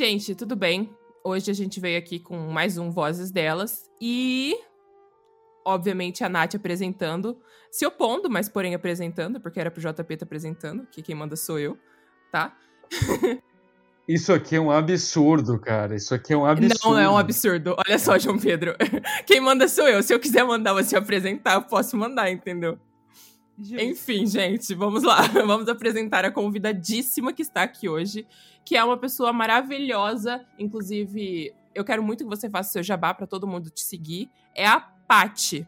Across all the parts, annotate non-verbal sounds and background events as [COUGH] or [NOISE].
Gente, tudo bem? Hoje a gente veio aqui com mais um Vozes Delas e. Obviamente, a Nath apresentando, se opondo, mas porém apresentando, porque era pro JP tá apresentando, que quem manda sou eu, tá? [LAUGHS] Isso aqui é um absurdo, cara. Isso aqui é um absurdo. Não, é um absurdo. Olha só, João Pedro. [LAUGHS] Quem manda sou eu. Se eu quiser mandar você apresentar, eu posso mandar, entendeu? Justo. Enfim, gente, vamos lá. [LAUGHS] Vamos apresentar a convidadíssima que está aqui hoje, que é uma pessoa maravilhosa. Inclusive, eu quero muito que você faça seu jabá para todo mundo te seguir. É a Pati.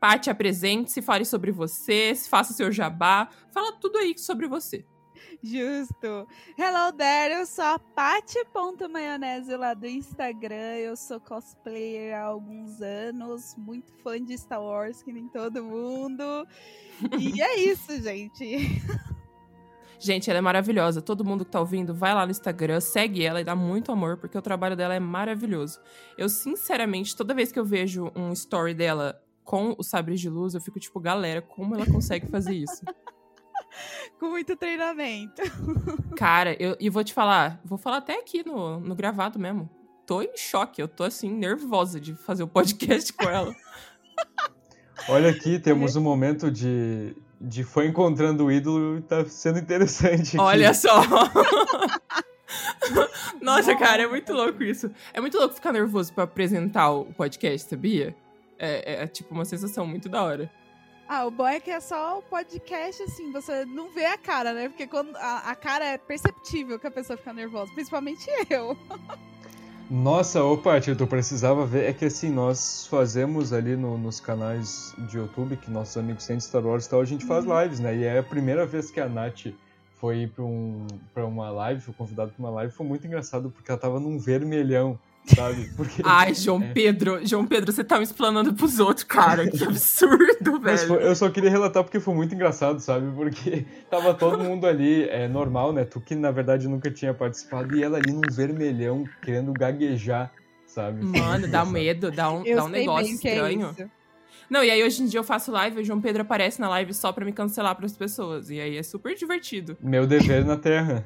Pati, apresente-se, fale sobre você, faça seu jabá, fala tudo aí sobre você. Justo. Hello there, eu sou a Pati.maionese lá do Instagram. Eu sou cosplayer há alguns anos, muito fã de Star Wars, que nem todo mundo. E [LAUGHS] é isso, gente. Gente, ela é maravilhosa. Todo mundo que tá ouvindo, vai lá no Instagram, segue ela e dá muito amor, porque o trabalho dela é maravilhoso. Eu, sinceramente, toda vez que eu vejo um story dela com o sabre de luz, eu fico tipo, galera, como ela consegue fazer isso? [LAUGHS] [LAUGHS] com muito treinamento. [LAUGHS] Cara, eu, e vou te falar, vou falar até aqui no, no gravado mesmo. Tô em choque, eu tô assim, nervosa de fazer o podcast com ela. [LAUGHS] Olha aqui, temos um momento de, de foi encontrando o ídolo e tá sendo interessante. Aqui. Olha só! Nossa, cara, é muito louco isso. É muito louco ficar nervoso para apresentar o podcast, sabia? É, é, é tipo uma sensação muito da hora. Ah, o bom é que é só o podcast, assim, você não vê a cara, né? Porque quando a, a cara é perceptível que a pessoa fica nervosa, principalmente [LAUGHS] eu. Nossa, ô Paty, tu precisava ver. É que assim, nós fazemos ali no, nos canais de YouTube, que nossos amigos têm de Star Wars e tal, a gente faz uhum. lives, né? E é a primeira vez que a Nath foi pra, um, pra uma live, foi convidada pra uma live, foi muito engraçado, porque ela tava num vermelhão sabe? Porque, [LAUGHS] Ai, João é... Pedro, João Pedro, você tá me explanando pros outros, cara. Que [LAUGHS] absurdo, velho. Foi, eu só queria relatar porque foi muito engraçado, sabe? Porque [LAUGHS] tava todo mundo ali, é normal, né? Tu que na verdade nunca tinha participado, e ela ali num vermelhão, querendo gaguejar, sabe? Mano, dá medo, dá um, dá um negócio é estranho. É não, e aí hoje em dia eu faço live, o João Pedro aparece na live só pra me cancelar pras pessoas. E aí é super divertido. Meu dever na terra.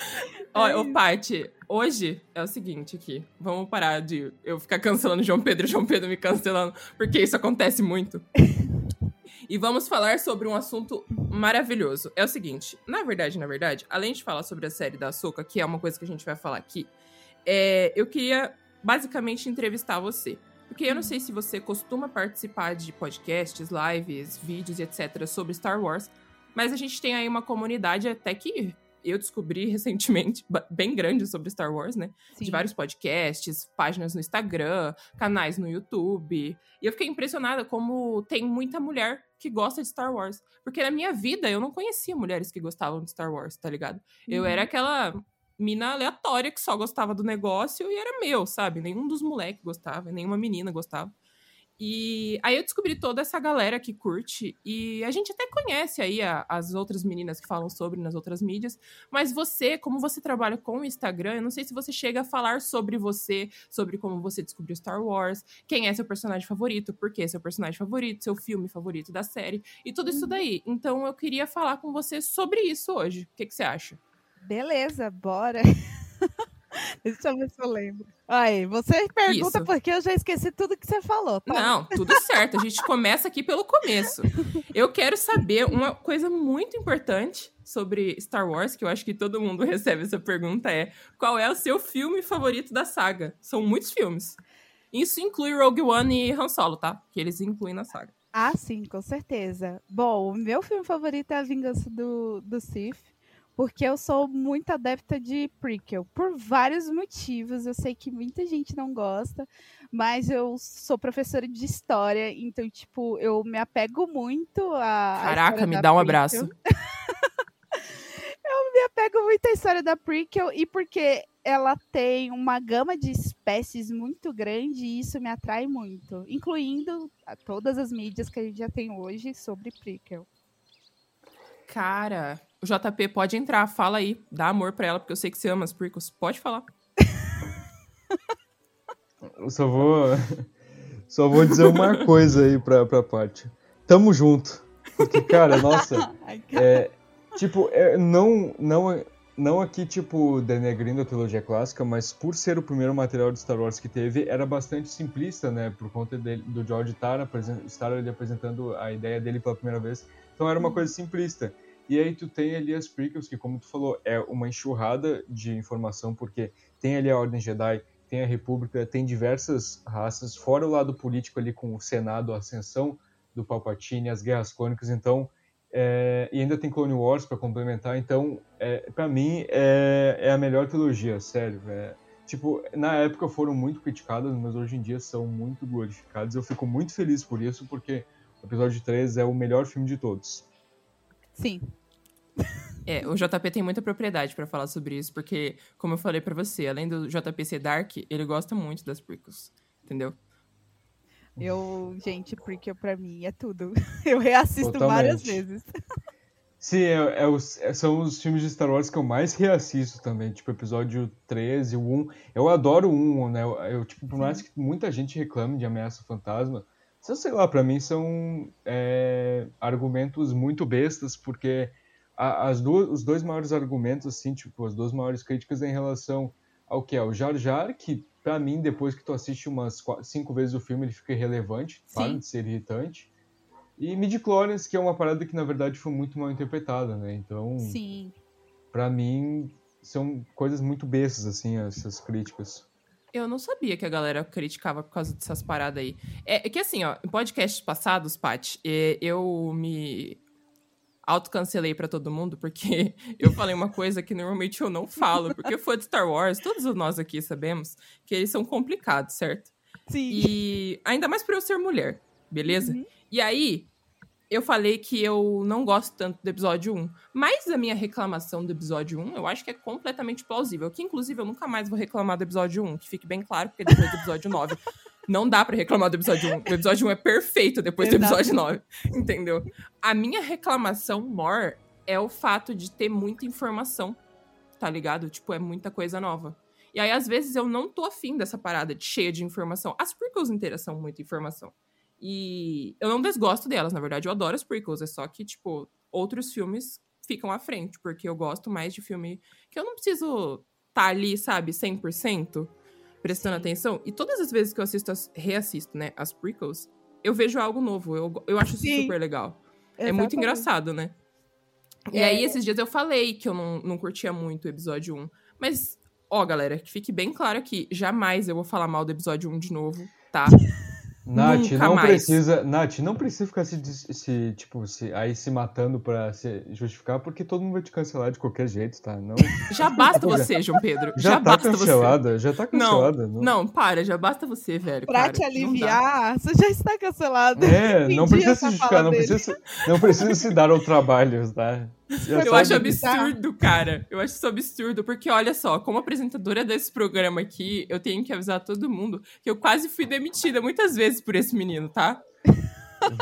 [LAUGHS] Olha, ô Paty, hoje é o seguinte aqui. Vamos parar de eu ficar cancelando João Pedro e João Pedro me cancelando, porque isso acontece muito. e vamos falar sobre um assunto maravilhoso. É o seguinte, na verdade, na verdade, além de falar sobre a série da Açúcar, que é uma coisa que a gente vai falar aqui, é, eu queria basicamente entrevistar você. Porque eu não sei se você costuma participar de podcasts, lives, vídeos etc. sobre Star Wars, mas a gente tem aí uma comunidade até que eu descobri [LAUGHS] recentemente, bem grande sobre Star Wars, né? Sim. De vários podcasts, páginas no Instagram, canais no YouTube. E eu fiquei impressionada como tem muita mulher que gosta de Star Wars. Porque na minha vida eu não conhecia mulheres que gostavam de Star Wars, tá ligado? Uhum. Eu era aquela mina aleatória que só gostava do negócio e era meu, sabe? Nenhum dos moleques gostava, nenhuma menina gostava. E aí eu descobri toda essa galera que curte, e a gente até conhece aí a, as outras meninas que falam sobre nas outras mídias, mas você, como você trabalha com o Instagram, eu não sei se você chega a falar sobre você, sobre como você descobriu Star Wars, quem é seu personagem favorito, por que é seu personagem favorito, seu filme favorito da série, e tudo isso uhum. daí. Então eu queria falar com você sobre isso hoje. O que, que você acha? Beleza, bora. [LAUGHS] [LAUGHS] Deixa eu ver se eu lembro. Aí, você pergunta Isso. porque eu já esqueci tudo que você falou. Tá? Não, tudo certo. A gente começa aqui pelo começo. Eu quero saber uma coisa muito importante sobre Star Wars, que eu acho que todo mundo [LAUGHS] recebe essa pergunta, é qual é o seu filme favorito da saga? São muitos filmes. Isso inclui Rogue One e Han Solo, tá? Que eles incluem na saga. Ah, sim, com certeza. Bom, o meu filme favorito é A Vingança do, do Sith porque eu sou muito adepta de prequel, por vários motivos. Eu sei que muita gente não gosta, mas eu sou professora de história, então, tipo, eu me apego muito a. Caraca, me dá um abraço. [LAUGHS] eu me apego muito à história da prequel e porque ela tem uma gama de espécies muito grande e isso me atrai muito, incluindo todas as mídias que a gente já tem hoje sobre prequel. Cara, JP pode entrar, fala aí, dá amor pra ela, porque eu sei que você ama as prequels. Pode falar. eu só vou. Só vou dizer uma coisa aí pra, pra parte. Tamo junto. Porque, cara, nossa. [LAUGHS] é, tipo, é, não, não, não aqui, tipo, denegrindo a trilogia clássica, mas por ser o primeiro material de Star Wars que teve, era bastante simplista, né? Por conta dele, do George estar, estar ali apresentando a ideia dele pela primeira vez. Então era uma coisa simplista. E aí tu tem ali as prequels, que como tu falou, é uma enxurrada de informação, porque tem ali a Ordem Jedi, tem a República, tem diversas raças, fora o lado político ali com o Senado, a ascensão do Palpatine, as Guerras Clônicas, então... É, e ainda tem Clone Wars para complementar, então, é, para mim, é, é, a melhor trilogia, sério. É, tipo, na época foram muito criticadas, mas hoje em dia são muito glorificadas. Eu fico muito feliz por isso, porque o episódio 3 é o melhor filme de todos. Sim, é, o JP tem muita propriedade para falar sobre isso, porque, como eu falei para você, além do JP ser dark, ele gosta muito das prequels, entendeu? Eu, gente, prequel pra mim é tudo. [LAUGHS] Eu reassisto Totalmente. várias vezes. Sim, é, é os, é, são os filmes de Star Wars que eu mais reassisto também, tipo episódio 13, o 1. Eu adoro o 1, né? Eu, eu, tipo, por mais que muita gente reclame de Ameaça Fantasma, sei lá, para mim são é, argumentos muito bestas, porque as duas, os dois maiores argumentos, assim, tipo, as duas maiores críticas é em relação ao que é o Jar Jar, que para mim, depois que tu assiste umas quatro, cinco vezes o filme, ele fica irrelevante, para de ser irritante. E midi-chlorians, que é uma parada que na verdade foi muito mal interpretada, né? Então, Sim. para mim, são coisas muito bestas, assim, essas críticas. Eu não sabia que a galera criticava por causa dessas paradas aí. É, é que assim, ó, em podcasts passados, Paty, é, eu me autocancelei para todo mundo, porque [LAUGHS] eu falei uma coisa que normalmente eu não falo, porque foi de Star Wars, todos nós aqui sabemos que eles são complicados, certo? Sim. E ainda mais por eu ser mulher, beleza? Uhum. E aí, eu falei que eu não gosto tanto do episódio 1. Mas a minha reclamação do episódio 1, eu acho que é completamente plausível. Que, inclusive, eu nunca mais vou reclamar do episódio 1, que fique bem claro, porque depois do episódio 9 [LAUGHS] não dá para reclamar do episódio 1. O episódio 1 é perfeito depois do episódio 9. Entendeu? A minha reclamação maior é o fato de ter muita informação. Tá ligado? Tipo, é muita coisa nova. E aí, às vezes, eu não tô afim dessa parada de cheia de informação. As prequels inteiras são muita informação. E eu não desgosto delas, na verdade, eu adoro as prequels. É só que, tipo, outros filmes ficam à frente, porque eu gosto mais de filme que eu não preciso estar tá ali, sabe, 100% prestando atenção. E todas as vezes que eu assisto, as, reassisto, né, as prequels, eu vejo algo novo. Eu, eu acho isso Sim. super legal. Exatamente. É muito engraçado, né? E é. aí, esses dias eu falei que eu não, não curtia muito o episódio 1. Mas, ó, galera, que fique bem claro aqui: jamais eu vou falar mal do episódio 1 de novo, tá? Nath, Nunca não mais. precisa, Nath, não precisa ficar se, se, tipo, se, aí se matando pra se justificar, porque todo mundo vai te cancelar de qualquer jeito, tá? Não, [LAUGHS] Já basta você, João Pedro. já, Já, tá basta cancelada, já tá você. Não, cancelada. não, para, já basta você, velho. Pra para, te não aliviar, você já está cancelado. É, [LAUGHS] não precisa se justificar, não dele. precisa, não precisa se dar ao trabalho, tá? Eu sabe acho absurdo, cara. Eu acho isso absurdo, porque olha só, como apresentadora desse programa aqui, eu tenho que avisar todo mundo que eu quase fui demitida muitas vezes por esse menino, tá?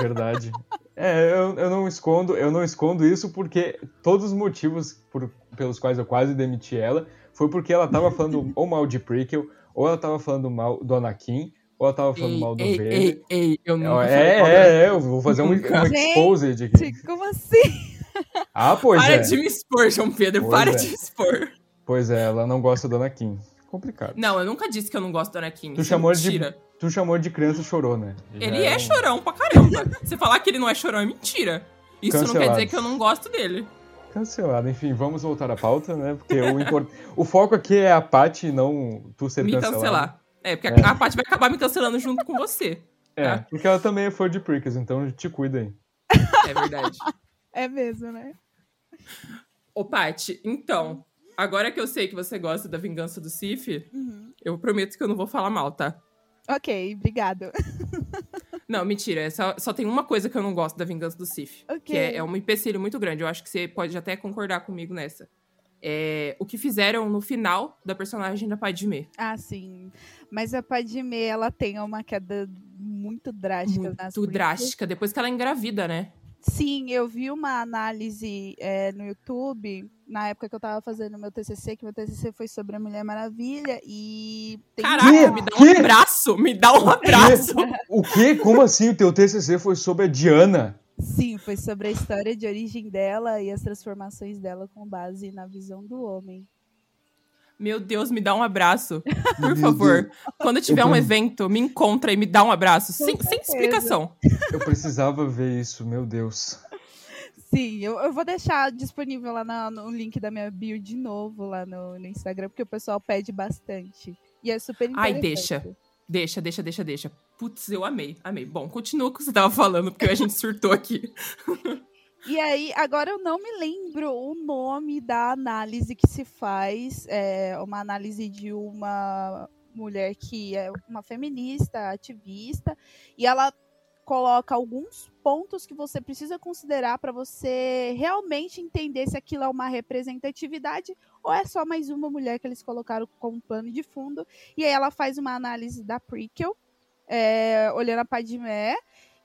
Verdade. É, eu, eu não escondo, eu não escondo isso porque todos os motivos por- pelos quais eu quase demiti ela foi porque ela tava falando ou mal de Prequel, ou ela tava falando mal do Anakin, ou ela tava falando Ei, mal do ei, Vader. ei, ei, eu falei É, é, é, eu vou fazer um, [LAUGHS] um exposed aqui. Como assim? [LAUGHS] Ah, pois Para é. de me expor, João Pedro, Pois para é. de me expor. Pois é, ela não gosta do Anakin. Complicado. Não, eu nunca disse que eu não gosto do Anakin. Tu isso é chamou de- mentira. Tu chamou de criança chorona. Já Ele é um- chorão pra caramba. Você falar que ele não é chorão é mentira. Isso não quer dizer que eu não gosto dele. Cancelado. Enfim, vamos voltar à pauta, né? Porque o, import... o foco aqui é a Paty e não tu ser me cancelado. cancelar. É, porque É. a Paty vai acabar me cancelando junto com você. É, Tá. porque ela também é fã de Prickles, então te cuida aí. É verdade. [LAUGHS] É mesmo, né? Ô, Paty, então, agora que eu sei que você gosta da vingança do Sif, Uhum. eu prometo que eu não vou falar mal, tá? Ok, obrigado. [LAUGHS] Não, mentira. é Só, só tem uma coisa que eu não gosto da vingança do Sif. Ok. Que é, é um empecilho muito grande. Eu acho que você pode até concordar comigo nessa. É o que fizeram no final da personagem da Padmé. Ah, sim. Mas a Padmé, ela tem uma queda muito drástica Muito drástica. Depois que ela engravida, né? Sim, eu vi uma análise é, no YouTube, na época que eu tava fazendo meu TCC, que meu TCC foi sobre a Mulher Maravilha, e... Tem Caraca, me dá um Quê? abraço! Me dá um abraço! O quê? Como assim? O teu TCC foi sobre a Diana? Sim, foi sobre a história de origem dela e as transformações dela com base na visão do homem. Meu Deus, me dá um abraço. [LAUGHS] Por Meu favor. Quando tiver um pre- evento, me encontra e me dá um abraço. Sem, sem explicação. Eu precisava ver isso, meu Deus. Sim, eu, eu vou deixar disponível lá na- no link da minha bio de novo lá no, no Instagram, porque o pessoal pede bastante. E é super interessante. Ai, deixa. Deixa, deixa, deixa, deixa. Putz, eu amei, amei. Bom, continua com o que você tava falando, porque a gente surtou aqui. [LAUGHS] E aí, agora eu não me lembro o nome da análise que se faz. É uma análise de uma mulher que é uma feminista, ativista, e ela coloca alguns pontos que você precisa considerar para você realmente entender se aquilo é uma representatividade ou é só mais uma mulher que eles colocaram como plano de fundo. E aí ela faz uma análise da prequel, é, olhando a Padmé,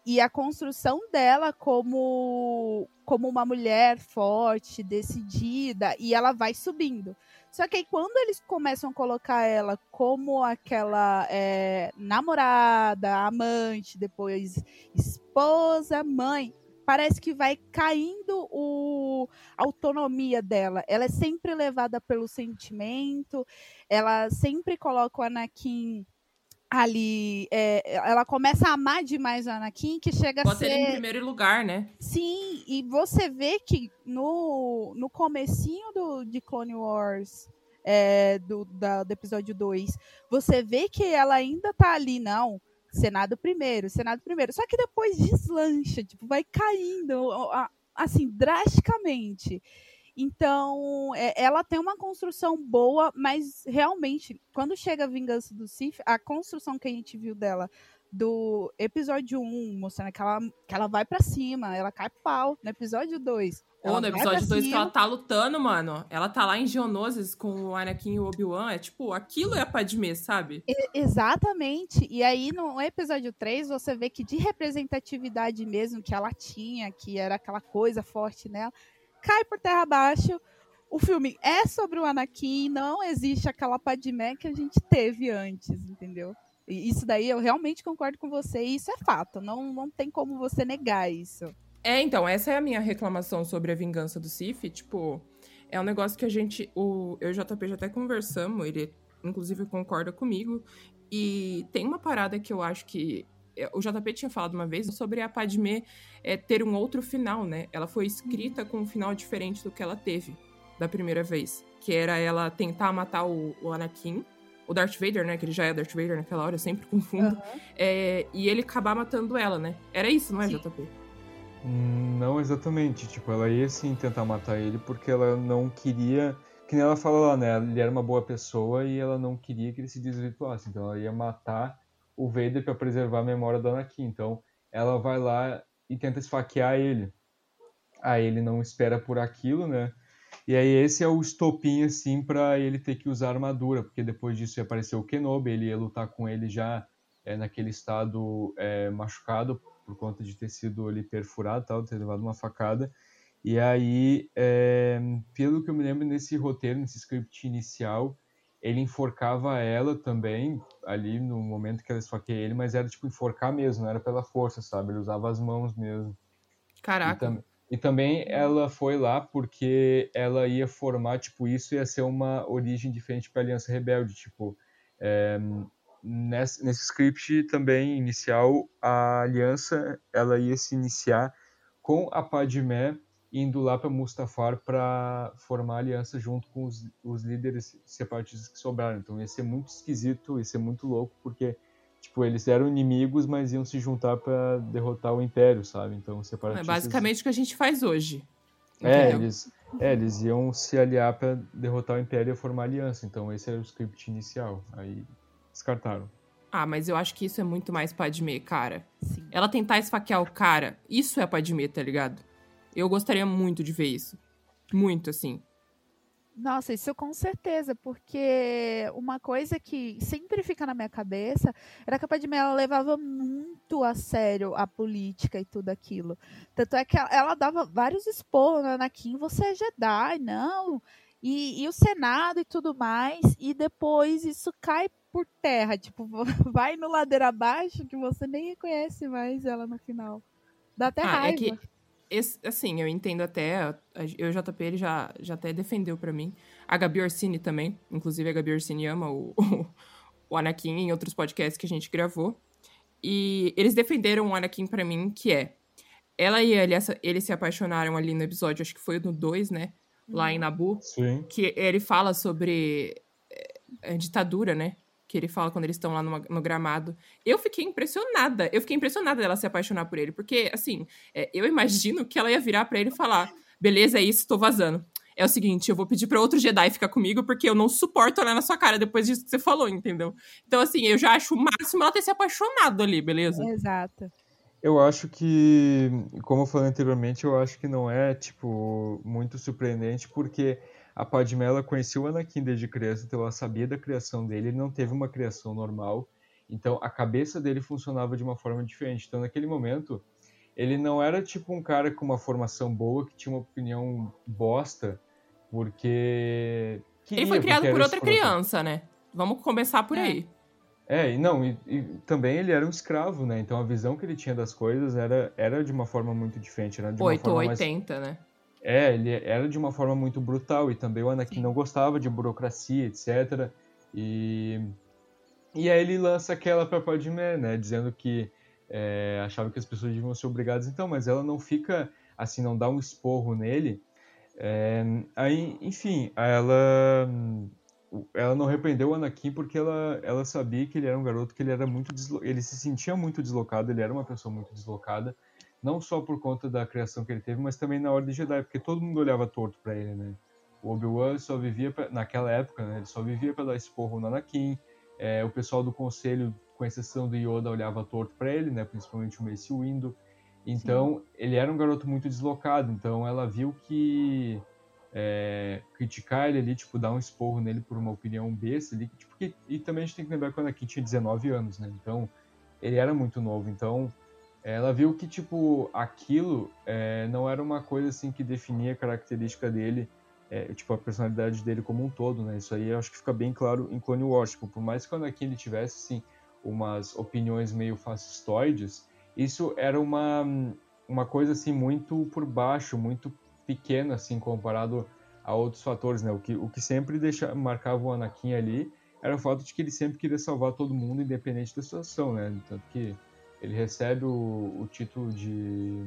e a construção dela como como uma mulher forte, decidida, e ela vai subindo. Só que aí quando eles começam a colocar ela como aquela é, namorada, amante, depois esposa, mãe, parece que vai caindo o, a autonomia dela. Ela é sempre levada pelo sentimento, ela sempre coloca o Anakin ali. é, ela começa a amar demais o Anakin, que chega a Bota ser. ele em primeiro lugar, né? Sim, e você vê que no, no comecinho do, de Clone Wars, é, do, da- do episódio 2, você vê que ela ainda tá ali, não. Senado primeiro, Senado primeiro. Só que depois deslancha, tipo, vai caindo, a- assim, drasticamente. Então, é, ela tem uma construção boa, mas realmente, quando chega a vingança do Sith, a construção que a gente viu dela do episódio 1, mostrando que ela, que ela vai pra cima, ela cai pau. No episódio 2. Ou no episódio pra 2 que ela tá lutando, mano. Ela tá lá em Geonosis com o Anakin e o Obi-Wan. É tipo, aquilo é a Padmé, sabe? E- Exatamente. E aí, no episódio 3, você vê que de representatividade mesmo que ela tinha, que era aquela coisa forte nela, cai por terra abaixo. O filme é sobre o Anakin, não existe aquela Padmé que a gente teve antes, entendeu? E isso daí eu realmente concordo com você, e isso é fato, não, não tem como você negar isso. É, então, essa é a minha reclamação sobre a vingança do Sif. Tipo, é um negócio que a gente. O, eu e o JP já até conversamos, ele inclusive concorda comigo. E tem uma parada que eu acho que. É, O JP tinha falado uma vez sobre a Padmé é, ter um outro final, né? Ela foi escrita com um final diferente do que ela teve da primeira vez. Que era ela tentar matar o, o Anakin, o Darth Vader, né? Que ele já é Darth Vader naquela hora, eu sempre confundo. Aham. É, e ele acabar matando ela, né? Era isso, não é, Sim. JP? Não exatamente. Tipo, ela ia sim tentar matar ele porque ela não queria. Que nem ela fala lá, né? Ele era uma boa pessoa e ela não queria que ele se desvirtuasse. Então ela ia matar o Vader pra preservar a memória do Anakin. Então ela vai lá e tenta esfaquear ele. Aí ele não espera por aquilo, né? E aí esse é o estopim, assim, pra ele ter que usar armadura, porque depois disso ia aparecer o Kenobi, ele ia lutar com ele já é, naquele estado é, machucado por conta de ter sido ali perfurado, tal, ter levado uma facada. E aí, é, pelo que eu me lembro nesse roteiro, nesse script inicial, ele enforcava ela também, ali no momento que ela esfaqueia ele, mas era tipo enforcar mesmo, não era pela força, sabe? Ele usava as mãos mesmo. E, Caraca. tam- e também ela foi lá porque ela ia formar, tipo, isso ia ser uma origem diferente para a Aliança Rebelde, tipo, é, nesse, nesse script também inicial, a Aliança, ela ia se iniciar com a Padmé indo lá para Mustafar para formar aliança junto com os, os líderes separatistas que sobraram. Então ia ser muito esquisito, ia ser muito louco, porque tipo, eles eram inimigos, mas iam se juntar para derrotar o Império, sabe? Então os É separatistas basicamente o que a gente faz hoje. é, eles, é, eles iam se aliar para derrotar o Império e formar aliança. Então esse era o script inicial. Aí descartaram. Ah, mas eu acho que isso é muito mais Padmé, cara. Sim. Ela tentar esfaquear o cara, isso é Padmé, tá ligado? Eu gostaria muito de ver isso. Muito, assim. Nossa, isso com certeza, porque uma coisa que sempre fica na minha cabeça era que a Padmé ela levava muito a sério a política e tudo aquilo. Tanto é que ela, ela dava vários esporros no Anakin, você é Jedi, não. E, e o Senado e tudo mais, e depois isso cai por terra, tipo, [LAUGHS] vai no ladeira abaixo que você nem reconhece mais ela no final. Dá até Ah, é raiva. que, esse- assim, eu entendo até. Eu, o JP, ele já, já até defendeu pra mim. A Gabi Orsini também. Inclusive, a Gabi Orsini ama o, [LAUGHS] o, o Anakin em outros podcasts que a gente gravou. E eles defenderam o Anakin pra mim, que é. Ela e ele, essa- eles se apaixonaram ali no episódio, acho que foi no 2, né? Lá em Nabu. Sim. que ele fala sobre a ditadura, né? Que ele fala quando eles estão lá numa- no gramado. Eu fiquei impressionada. Eu fiquei impressionada dela se apaixonar por ele. Porque, assim, é, eu imagino que ela ia virar pra ele e falar: beleza, é isso, tô vazando. É o seguinte, eu vou pedir pra outro Jedi ficar comigo, porque eu não suporto olhar na sua cara depois disso que você falou, entendeu? Então, assim, eu já acho o máximo ela ter se apaixonado ali, beleza? Exato. Eu acho que, como eu falei anteriormente, eu acho que não é, tipo, muito surpreendente, porque a Padmé, ela conhecia o Anakin desde criança, então ela sabia da criação dele, ele não teve uma criação normal, então a cabeça dele funcionava de uma forma diferente. Então, naquele momento, ele não era, tipo, um cara com uma formação boa, que tinha uma opinião bosta, porque... Ele foi queria, criado porque por outra escroto. criança, né? Vamos começar por É. aí. É, e não, e, e também ele era um escravo, né? Então a visão que ele tinha das coisas era, era de uma forma muito diferente, era de uma 8 ou forma mais... 80, né? É, ele era de uma forma muito brutal e também o Anakin não gostava de burocracia, etc. E e aí ele lança aquela pra Padmé, né, dizendo que é, achava que as pessoas deviam ser obrigadas, então, mas ela não fica assim, não dá um esporro nele. É, aí, enfim, ela ela não repreendeu o Anakin porque ela, ela sabia que ele era um garoto que ele era muito ele se sentia muito deslocado, ele era uma pessoa muito deslocada, não só por conta da criação que ele teve, mas também na Ordem Jedi, porque todo mundo olhava torto pra ele, né? O Obi-Wan só vivia pra... naquela época, né? Ele só vivia para dar esporro no Anakin. É, o pessoal do conselho, com exceção do Yoda, olhava torto pra ele, né? Principalmente o Mace Windu. Então, ele era um garoto muito deslocado. Então, ela viu que é, criticar ele ali, tipo, dar um esporro nele por uma opinião besta ali, tipo, que, e também a gente tem que lembrar que o Anakin tinha 19 anos, né? Então, ele era muito novo. Então, ela viu que, tipo, aquilo é, não era uma coisa, assim, que definia a característica dele, é, tipo, a personalidade dele como um todo, né? Isso aí eu acho que fica bem claro em Clone Wars. Tipo, por mais que o Anakin ele tivesse, assim, umas opiniões meio fascistoides, isso era uma, uma coisa, assim, muito por baixo, muito pequena, assim, comparado a outros fatores, né? O que, o que sempre deixa, marcava o Anakin ali era o fato de que ele sempre queria salvar todo mundo, independente da situação, né? Tanto que ele recebe o, o título de,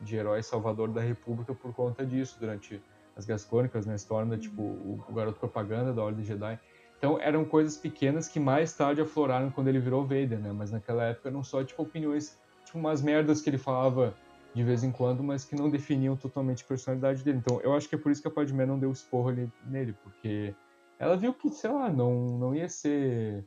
de herói salvador da República por conta disso, durante as Guerras Clônicas, né? Se torna, tipo, o, o garoto propaganda da Ordem Jedi. Então eram coisas pequenas que mais tarde afloraram quando ele virou Vader, né? Mas naquela época eram só tipo opiniões, tipo umas merdas que ele falava de vez em quando, mas que não definiam totalmente a personalidade dele. Então eu acho que é por isso que a Padmé não deu esporro ali, nele, porque ela viu que, sei lá, não, não ia ser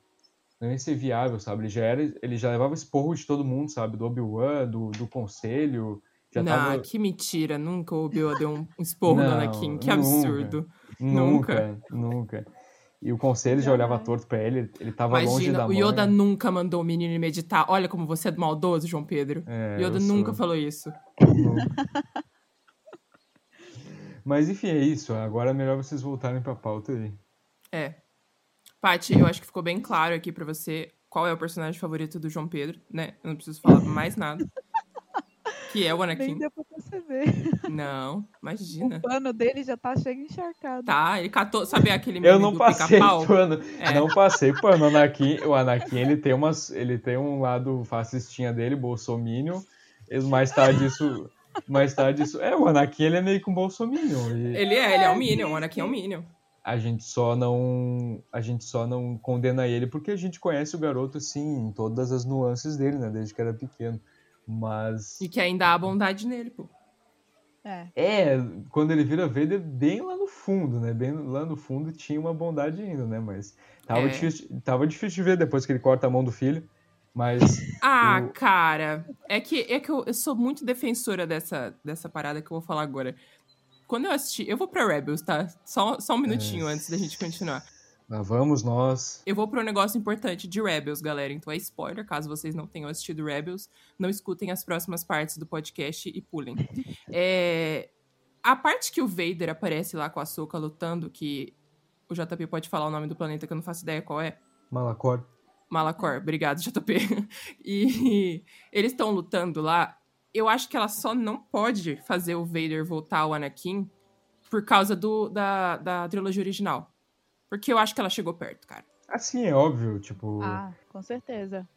não ia ser viável, sabe? Ele já era, ele já levava esporro de todo mundo, sabe? Do Obi-Wan, do, do conselho, já não, tava... que mentira. Nunca o Obi-Wan deu um esporro no Não, Anakin. Que nunca. absurdo. Nunca, nunca. E o conselho já olhava torto pra ele, ele tava longe Imagina, da o mãe. Yoda nunca mandou o menino meditar. Olha como você é maldoso, João Pedro. É, Yoda nunca sou- falou isso. nunca. [LAUGHS] Mas enfim, é isso. Agora é melhor vocês voltarem pra pauta aí. É. Paty, eu acho que ficou bem claro aqui pra você qual é o personagem favorito do João Pedro, né? Eu não preciso falar mais nada. Que é o Nem Anakin. deu pra perceber. Não, O imagina. pano dele já tá cheio encharcado. Tá, ele catou, sabe aquele meme Eu não passei pano. É. Não passei pano. O Anakin, o Anakin ele, tem umas, ele tem um lado fascistinha dele, bolsominion. E mais tarde isso. Mais tarde isso. É, o Anakin ele é meio que um bolsominion. E Ele é, ele é um Minion, o Anakin é um. Minion. A gente só não. A gente só não condena ele porque a gente conhece o garoto assim, em todas as nuances dele, né? Desde que era pequeno. Mas. E que ainda há bondade nele, pô. É. É, quando ele vira Vader, bem lá no fundo, né? Bem lá no fundo tinha uma bondade ainda, né? Mas tava, É. difícil, tava difícil de ver depois que ele corta a mão do filho. Mas [LAUGHS] Ah, Eu- cara, é que, é que eu, eu sou muito defensora dessa, dessa parada que eu vou falar agora. Quando eu assisti, eu vou pra Rebels, tá? Só, só um minutinho É. antes da gente continuar. lá vamos nós. Eu vou pra um negócio importante de Rebels, galera. Então é spoiler, caso vocês não tenham assistido Rebels, não escutem as próximas partes do podcast e pulem. [LAUGHS] É, a parte que o Vader aparece lá com a Soka lutando, que o JP pode falar o nome do planeta que eu não faço ideia qual é. Malacor. Malacor, obrigado, JP. [LAUGHS] E eles estão lutando lá. Eu acho que ela só não pode fazer o Vader voltar ao Anakin por causa do, da, da trilogia original. Porque eu acho que ela chegou perto, cara. Assim, é óbvio, tipo. Ah, com certeza.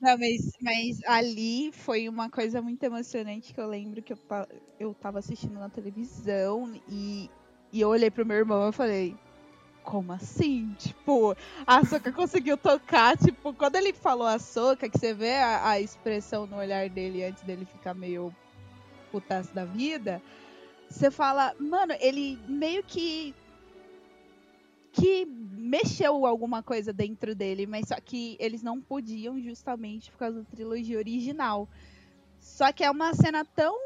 Não, mas, mas ali foi uma coisa muito emocionante que eu lembro que eu, eu tava assistindo na televisão e, e eu olhei pro meu irmão e falei, como assim? Tipo, a Soca conseguiu tocar, tipo, quando ele falou a Soca, que você vê a, a expressão no olhar dele antes dele ficar meio putaço da vida, você fala, mano, ele meio que que mexeu alguma coisa dentro dele, mas só que eles não podiam justamente por causa da trilogia original. Só que é uma cena tão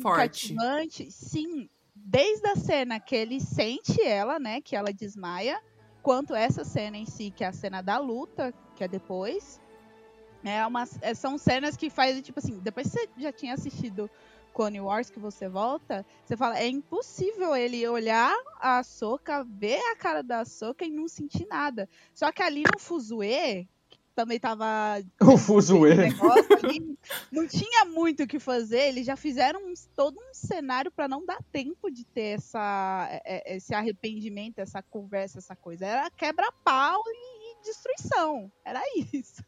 Forte. cativante, sim, desde a cena que ele sente ela, né, que ela desmaia, quanto essa cena em si, que é a cena da luta, que é depois. É uma, é- são cenas que faz, tipo assim, depois que você já tinha assistido Clone Wars, que você volta, você fala, é impossível ele olhar a Soca, ver a cara da Soca e não sentir nada. Só que ali no Fuzue, também tava [LAUGHS] O ali, não tinha muito o que fazer, eles já fizeram um- todo um cenário pra não dar tempo de ter essa, é- é- esse arrependimento, essa conversa, essa coisa. Era quebra-pau e, e destruição. Era isso.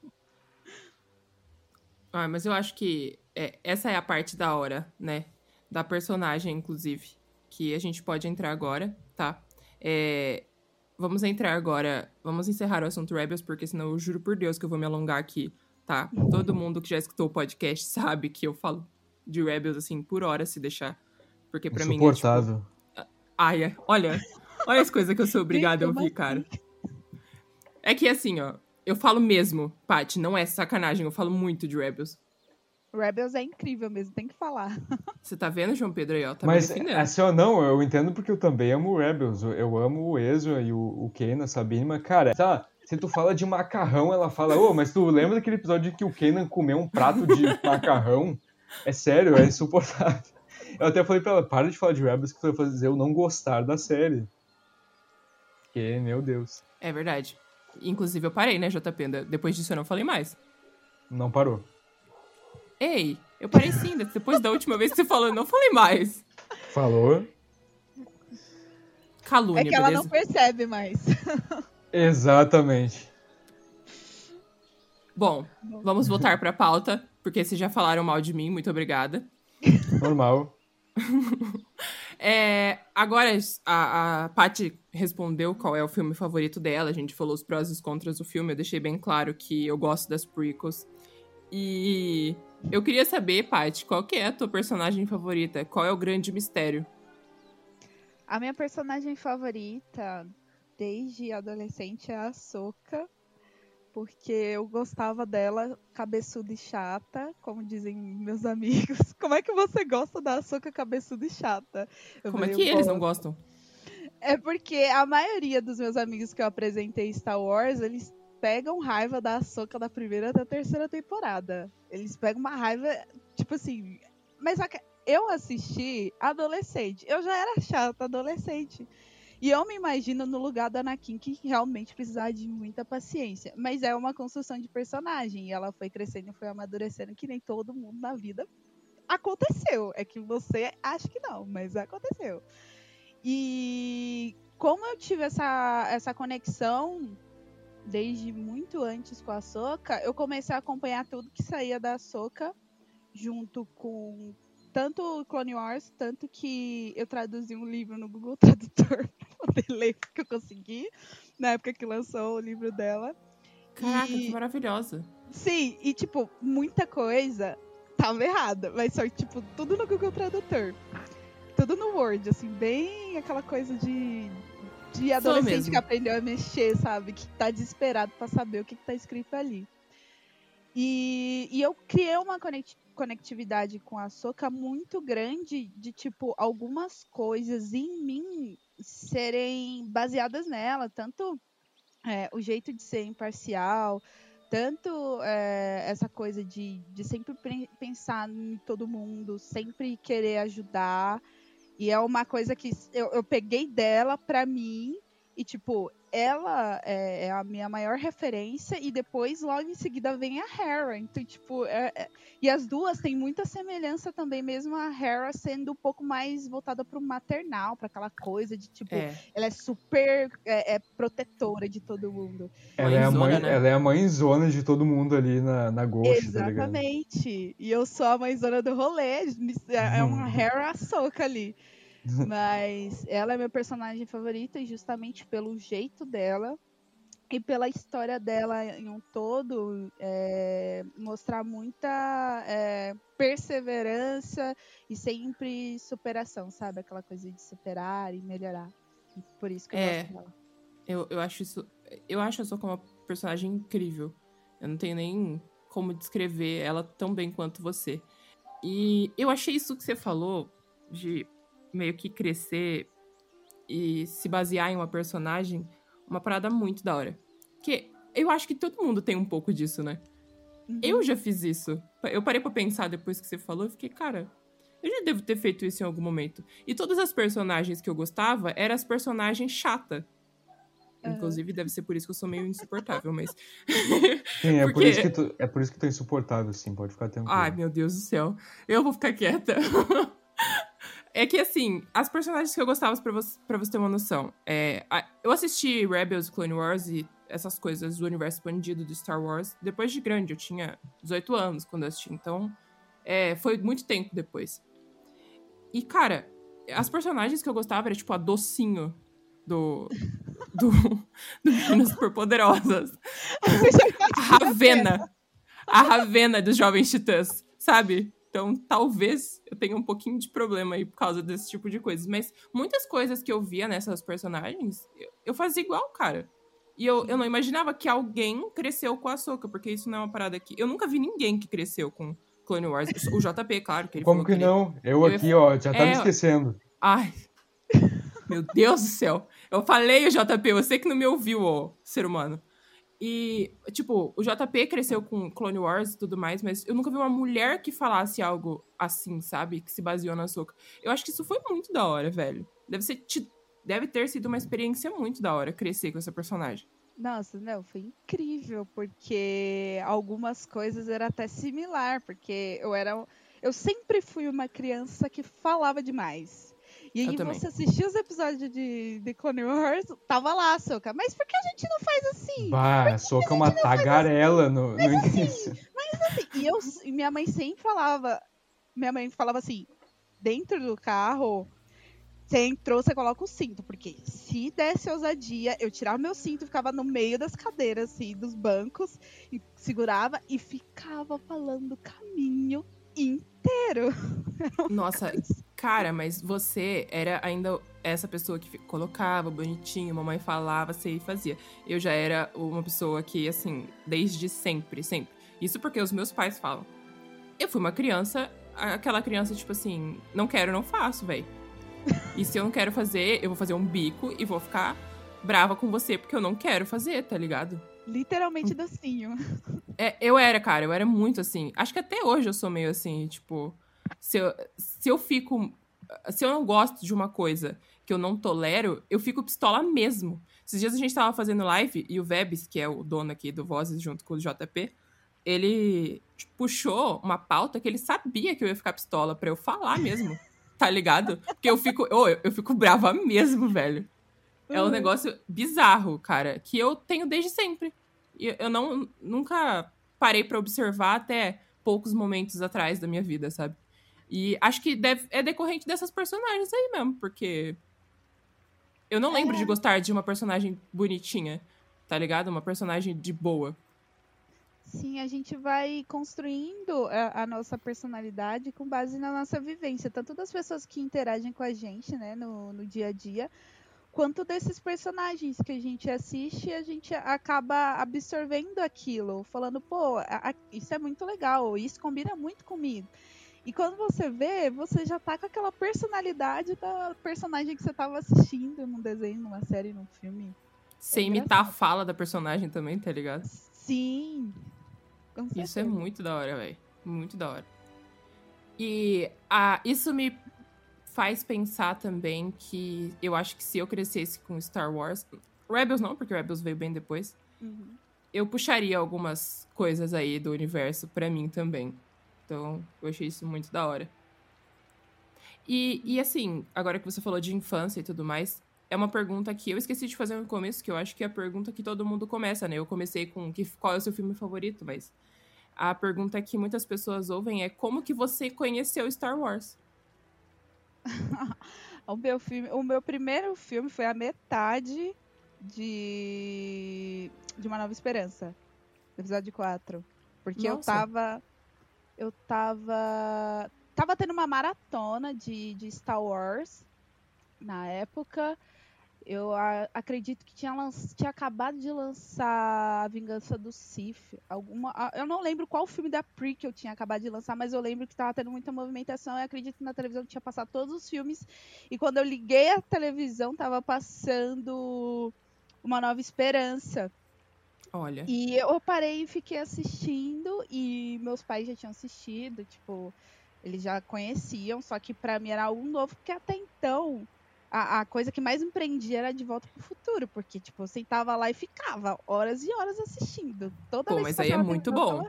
Ah, mas eu acho que é, essa é a parte da hora, né? Da personagem, inclusive. Que a gente pode entrar agora, tá? É, vamos entrar agora. Vamos encerrar o assunto Rebels, porque senão eu juro por Deus que eu vou me alongar aqui, tá? Todo mundo que já escutou o podcast [LAUGHS] sabe que eu falo de Rebels, assim, por hora, se deixar. Porque pra mim. É, tipo, Insuportável. Ai, olha. Olha as coisas que eu sou [LAUGHS] obrigada a ouvir, cara. É que assim, ó. Eu falo mesmo, Paty, não é sacanagem, eu falo muito de Rebels. Rebels é incrível mesmo, tem que falar. [LAUGHS] Você tá vendo, João Pedro aí, ó? Tá Mas assim, ó, não, eu entendo porque eu também amo o Rebels. Eu, amo o Ezra e o, o Kanan, Sabine, mas, cara, tá, se tu fala de macarrão, ela fala, ô, mas tu lembra daquele episódio que o Kanan comeu um prato de [LAUGHS] macarrão? É sério, é insuportável. Eu até falei pra ela, para de falar de Rebels que tu vai fazer eu não gostar da série. Porque, meu Deus, É verdade. Inclusive, eu parei, né, JP? Depois disso eu não falei mais. não parou. Ei, eu parei sim. Depois da última vez que você falou, eu não falei mais. Falou? Calúnia, é que ela beleza? não percebe mais. Exatamente. Bom, vamos voltar pra pauta, porque vocês já falaram mal de mim, muito obrigada. Normal. [LAUGHS] É, agora, a, a Paty respondeu qual é o filme favorito dela, a gente falou os prós e os contras do filme, eu deixei bem claro que eu gosto das prequels. E eu queria saber, Paty, qual que é a tua personagem favorita? Qual é o grande mistério? A minha personagem favorita desde adolescente é a Soca, porque eu gostava dela cabeçuda e chata, como dizem meus amigos. [LAUGHS] Como é que você gosta da Soca cabeçuda e chata? Eu como é falei, é que eles não gostam? É porque a maioria dos meus amigos que eu apresentei Star Wars, eles pegam raiva da Soca da primeira da terceira temporada. Eles pegam uma raiva, tipo assim. Mas eu assisti adolescente. Eu já era chata adolescente. E eu me imagino no lugar da Anakin que realmente precisava de muita paciência. Mas é uma construção de personagem. E ela foi crescendo e foi amadurecendo que nem todo mundo na vida aconteceu. É que você acha que não, mas aconteceu. E como eu tive essa, essa conexão desde muito antes com a Soca, eu comecei a acompanhar tudo que saía da Soca junto com tanto Clone Wars, tanto que eu traduzi um livro no Google [LAUGHS] Tradutor pra poder ler que eu consegui, na época que lançou o livro dela. Caraca, e... que maravilhosa. Sim, e tipo, muita coisa tava errada, mas só tipo, tudo no Google Tradutor. Tudo no Word, assim, bem aquela coisa de de adolescente que aprendeu a mexer, sabe? Que tá desesperado para saber o que, que tá escrito ali. E, e eu criei uma conectividade com a Soca muito grande de, tipo, algumas coisas em mim serem baseadas nela. Tanto é, o jeito de ser imparcial, tanto é, essa coisa de, de sempre pensar em todo mundo, sempre querer ajudar. E é uma coisa que eu, eu peguei dela pra mim. E, tipo, ela é, é, a minha maior referência. E depois, logo em seguida, vem a Hera. Então, tipo, é, é, e as duas têm muita semelhança também, mesmo a Hera sendo um pouco mais voltada pro maternal, para aquela coisa de, tipo, é. ela é super é, protetora de todo mundo. Ela é, a mãe, né? ela é a mãezona de todo mundo ali na, na Ghost, tá Exatamente. Tá e eu sou a mãezona do rolê. É uma Hera soca ali. Mas ela é meu personagem favorita e justamente pelo jeito dela e pela história dela em um todo, é, mostrar muita é, perseverança e sempre superação, sabe? Aquela coisa de superar e melhorar. Por isso que eu é, gosto dela. Eu, eu acho isso. Eu acho a Soka uma personagem incrível. Eu não tenho nem como descrever ela tão bem quanto você. E eu achei isso que você falou de meio que crescer e se basear em uma personagem, uma parada muito da hora. Que eu acho que todo mundo tem um pouco disso, né? Uhum. Eu já fiz isso. Eu parei para pensar depois que você falou e fiquei, cara, eu já devo ter feito isso em algum momento. E todas as personagens que eu gostava eram as personagens chata. Uhum. Inclusive, deve ser por isso que eu sou meio insuportável, mas. [LAUGHS] Sim, é, Porque... por isso que tu, é por isso que tu é insuportável, sim, pode ficar tranquilo. Ai, meu Deus do céu. Eu vou ficar quieta. [LAUGHS] É que, assim, as personagens que eu gostava, pra você, pra você ter uma noção, é, a, eu assisti Rebels, Clone Wars e essas coisas do universo expandido do Star Wars depois de grande. Eu tinha 18 anos quando eu assisti, então é, foi muito tempo depois. E, cara, as personagens que eu gostava era, tipo, a docinho do... [LAUGHS] Do, do Meninas Superpoderosas. [LAUGHS] a Ravena. A Ravena dos Jovens Titãs, sabe? Então, talvez eu tenha um pouquinho de problema aí por causa desse tipo de coisas. Mas muitas coisas que eu via nessas personagens, eu, eu fazia igual, cara. E eu, eu não imaginava que alguém cresceu com a Soca, porque isso não é uma parada que. Eu nunca vi ninguém que cresceu com Clone Wars. O JP, claro, que ele Como que, que não? Ele... Eu aqui, ó, já tá é... me esquecendo. Ai. [LAUGHS] Meu Deus do céu. Eu falei, JP, você que não me ouviu, ó, ser humano. E, tipo, o JP cresceu com Clone Wars e tudo mais, mas eu nunca vi uma mulher que falasse algo assim, sabe? Que se baseou na Soca. Eu acho que isso foi muito da hora, velho. Deve, ser, deve ter sido uma experiência muito da hora crescer com essa personagem. Nossa, não, foi incrível, porque algumas coisas era até similar, porque eu era. Eu sempre fui uma criança que falava demais. E aí você assistiu os episódios de, de Clone Wars, tava lá, Soca. Mas por que a gente não faz assim? Bah, Soca é uma tagarela assim? no, no mas, início. Assim, mas assim, e eu, minha mãe sempre falava, minha mãe falava assim, dentro do carro, você entrou, você coloca o cinto, porque se desse ousadia, eu tirava meu cinto, ficava no meio das cadeiras, assim, dos bancos, e segurava e ficava falando o caminho inteiro. [LAUGHS] Nossa, cara, mas você era ainda essa pessoa que colocava bonitinho, mamãe falava, você fazia. Eu já era uma pessoa que, assim, desde sempre, sempre. Isso porque os meus pais falam. Eu fui uma criança, aquela criança, tipo assim, não quero, não faço, velho. [LAUGHS] E se eu não quero fazer, eu vou fazer um bico e vou ficar brava com você porque eu não quero fazer, tá ligado? Literalmente docinho. [LAUGHS] É, eu era, cara, eu era muito assim. Acho que até hoje eu sou meio assim, tipo. Se eu, se eu fico. Se eu não gosto de uma coisa que eu não tolero, eu fico pistola mesmo. Esses dias a gente tava fazendo live e o Vebs, que é o dono aqui do Vozes junto com o JP, ele puxou uma pauta que ele sabia que eu ia ficar pistola pra eu falar mesmo. [LAUGHS] Tá ligado? Porque eu fico. Oh, eu fico brava mesmo, velho. É um negócio bizarro, cara, que eu tenho desde sempre. E eu não nunca parei para observar até poucos momentos atrás da minha vida, sabe? E acho que deve, é decorrente dessas personagens aí mesmo, porque eu não lembro é. de gostar de uma personagem bonitinha, tá ligado? Uma personagem de boa. Sim, a gente vai construindo a, a, nossa personalidade com base na nossa vivência, tanto das pessoas que interagem com a gente, né, no, no dia a dia, quanto desses personagens que a gente assiste, a gente acaba absorvendo aquilo, falando, pô, a, isso é muito legal, isso combina muito comigo. E quando você vê, você já tá com aquela personalidade da personagem que você tava assistindo num desenho, numa série, num filme. Sem é imitar a fala da personagem também, tá ligado? Sim. Isso é muito da hora, velho. Muito da hora. E ah, isso me faz pensar também que eu acho que se eu crescesse com Star Wars. Rebels não, porque Rebels veio bem depois. Uhum. Eu puxaria algumas coisas aí do universo para mim também. Então, eu achei isso muito da hora. E, e assim, agora que você falou de infância e tudo mais, é uma pergunta que eu esqueci de fazer no começo, que eu acho que é a pergunta que todo mundo começa, né? Eu comecei com que, qual é o seu filme favorito, mas a pergunta que muitas pessoas ouvem é como que você conheceu Star Wars? [LAUGHS] o, meu filme, o meu primeiro filme foi a metade de, de Uma Nova Esperança, episódio 4. Porque Nossa. eu tava. Eu tava. Tava tendo uma maratona de, de Star Wars na época. Eu a, acredito que tinha, tinha acabado de lançar A Vingança do Sith. Alguma, eu não lembro qual filme da prequel tinha acabado de lançar, mas eu lembro que estava tendo muita movimentação. Eu acredito que na televisão tinha passado todos os filmes. E quando eu liguei a televisão, estava passando Uma Nova Esperança. Olha. E eu parei e fiquei assistindo. E meus pais já tinham assistido. Tipo, eles já conheciam. Só que para mim era algo novo, porque até então a, a, coisa que mais me prendia era De Volta pro Futuro, porque, tipo, eu sentava lá e ficava horas e horas assistindo. Toda Pô, vez mas aí é muito bom.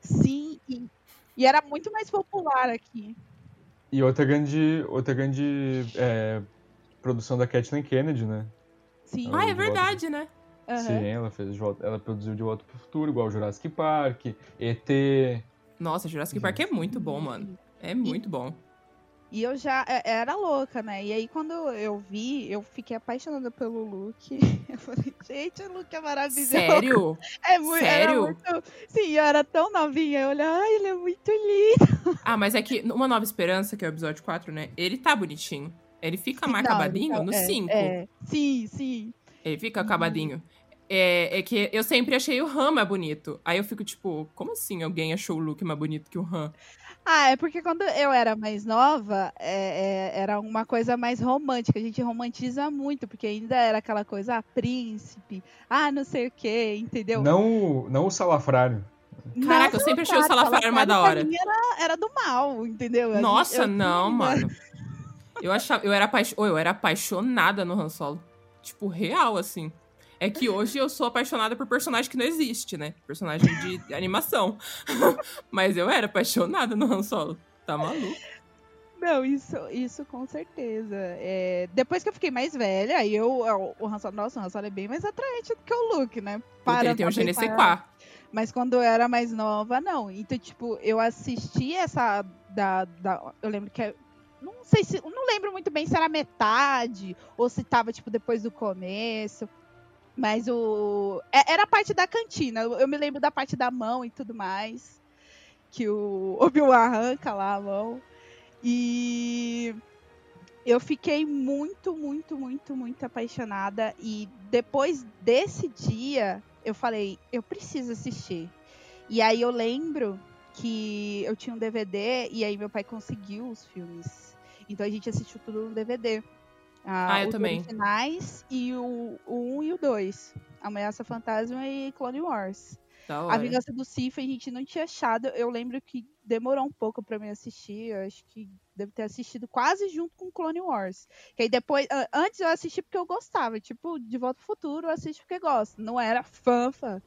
Sim, e, e, era muito mais popular aqui. E outra grande, outra grande é, produção da Kathleen Kennedy, né? Sim. Ah, é verdade, né? Uhum. Sim, ela fez ela produziu De Volta pro Futuro, igual Jurassic Park, ET. Nossa, Jurassic Park é muito bom, mano. É muito e, bom. E eu já é, era louca, né? E aí, quando eu vi, eu fiquei apaixonada pelo Luke. [LAUGHS] Eu falei, gente, o Luke é maravilhoso. Sério? [LAUGHS] É muito, Sério? Muito... Sim, eu era tão novinha. Eu olhei, ai, ele é muito lindo. [LAUGHS] Ah, mas é que Uma Nova Esperança, que é o episódio 4, né? Ele tá bonitinho. Ele fica mais acabadinho no 5. É, é, sim, sim. Ele fica uhum. acabadinho. É, é, que eu sempre achei o Han mais bonito. Aí eu fico tipo, como assim alguém achou o Luke mais bonito que o Han? Ah, é porque quando eu era mais nova, é, é, era uma coisa mais romântica. A gente romantiza muito, porque ainda era aquela coisa, ah, príncipe, ah, não sei o quê, entendeu? Não, não o salafrário. Caraca, não, eu sempre achei o salafrário mais da hora. Era, era do mal, entendeu? Nossa, eu, não, [LAUGHS] mano. Eu achava, eu era, apaix... eu era apaixonada no Han Solo. Tipo, real, assim. É que hoje eu sou apaixonada por personagem que não existe, né? Personagem de animação. [LAUGHS] Mas eu era apaixonada no Han Solo. Tá maluco? Não, isso, isso com certeza. É, depois que eu fiquei mais velha, aí eu, o Han Solo, nossa, o Han Solo é bem mais atraente do que o Luke, né? Para ele tem o GNC4. Mas quando eu era mais nova, não. Então, tipo, eu assisti essa da, da eu lembro que Não sei se. Não lembro muito bem se era metade ou se tava, tipo, depois do começo. Mas o. é- Era a parte da cantina. Eu me lembro da parte da mão e tudo mais. Que o [LAUGHS] Obi-Wan arranca lá a mão. E. Eu fiquei muito, muito, muito, muito apaixonada. E depois desse dia, eu falei, eu preciso assistir. E aí eu lembro que eu tinha um DVD e aí meu pai conseguiu os filmes. Então a gente assistiu tudo no DVD. Ah, eu os também. originais e o, o 1 e o 2. Ameaça Fantasma e Clone Wars. A. Vingança do Sith a gente não tinha achado. Eu lembro que demorou um pouco pra me assistir. Eu acho que devo ter assistido quase junto com Clone Wars. Que aí depois, antes eu assisti porque eu gostava. Tipo, De Volta ao Futuro eu assisto porque gosto. Não era fã, fã.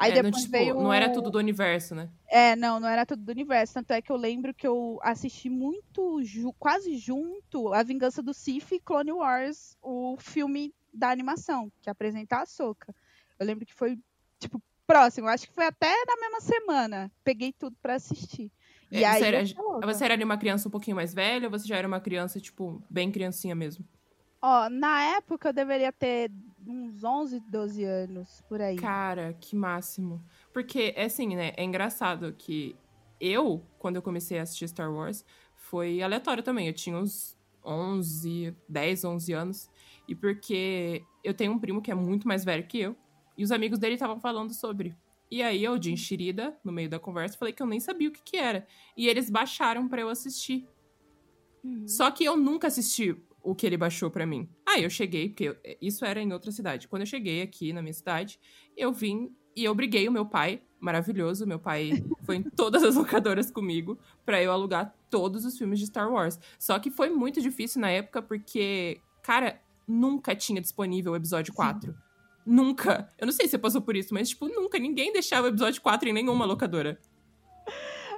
Aí É, não, depois tipo, veio. não era tudo do universo, né? É, não, não era tudo do universo. Tanto é que eu lembro que eu assisti muito, ju- quase junto, A Vingança do Sith e Clone Wars, o filme da animação, que apresenta a Ahsoka. Eu lembro que foi, tipo, próximo. Acho que foi até na mesma semana. Peguei tudo pra assistir. E É, aí você, era, você era uma criança um pouquinho mais velha ou você já era uma criança, tipo, bem criancinha mesmo? Ó, na época eu deveria ter uns 11, 12 anos, por aí. Cara, que máximo. Porque, é assim, né? É engraçado que eu, quando eu comecei a assistir Star Wars, foi aleatório também. Eu tinha uns 11, 10, 11 anos. E porque eu tenho um primo que é muito mais velho que eu. E os amigos dele estavam falando sobre. E aí eu, de enxerida, no meio da conversa, falei que eu nem sabia o que, que era. E eles baixaram pra eu assistir. Uhum. Só que eu nunca assisti o que ele baixou pra mim. Aí eu cheguei, porque eu- isso era em outra cidade. Quando eu cheguei aqui na minha cidade, eu vim e eu briguei o meu pai, maravilhoso. Meu pai [LAUGHS] foi em todas as locadoras comigo pra eu alugar todos os filmes de Star Wars. Só que foi muito difícil na época porque, cara, nunca tinha disponível o episódio 4. Nunca. Eu não sei se você passou por isso, mas, tipo, nunca. Ninguém deixava o episódio 4 em nenhuma locadora.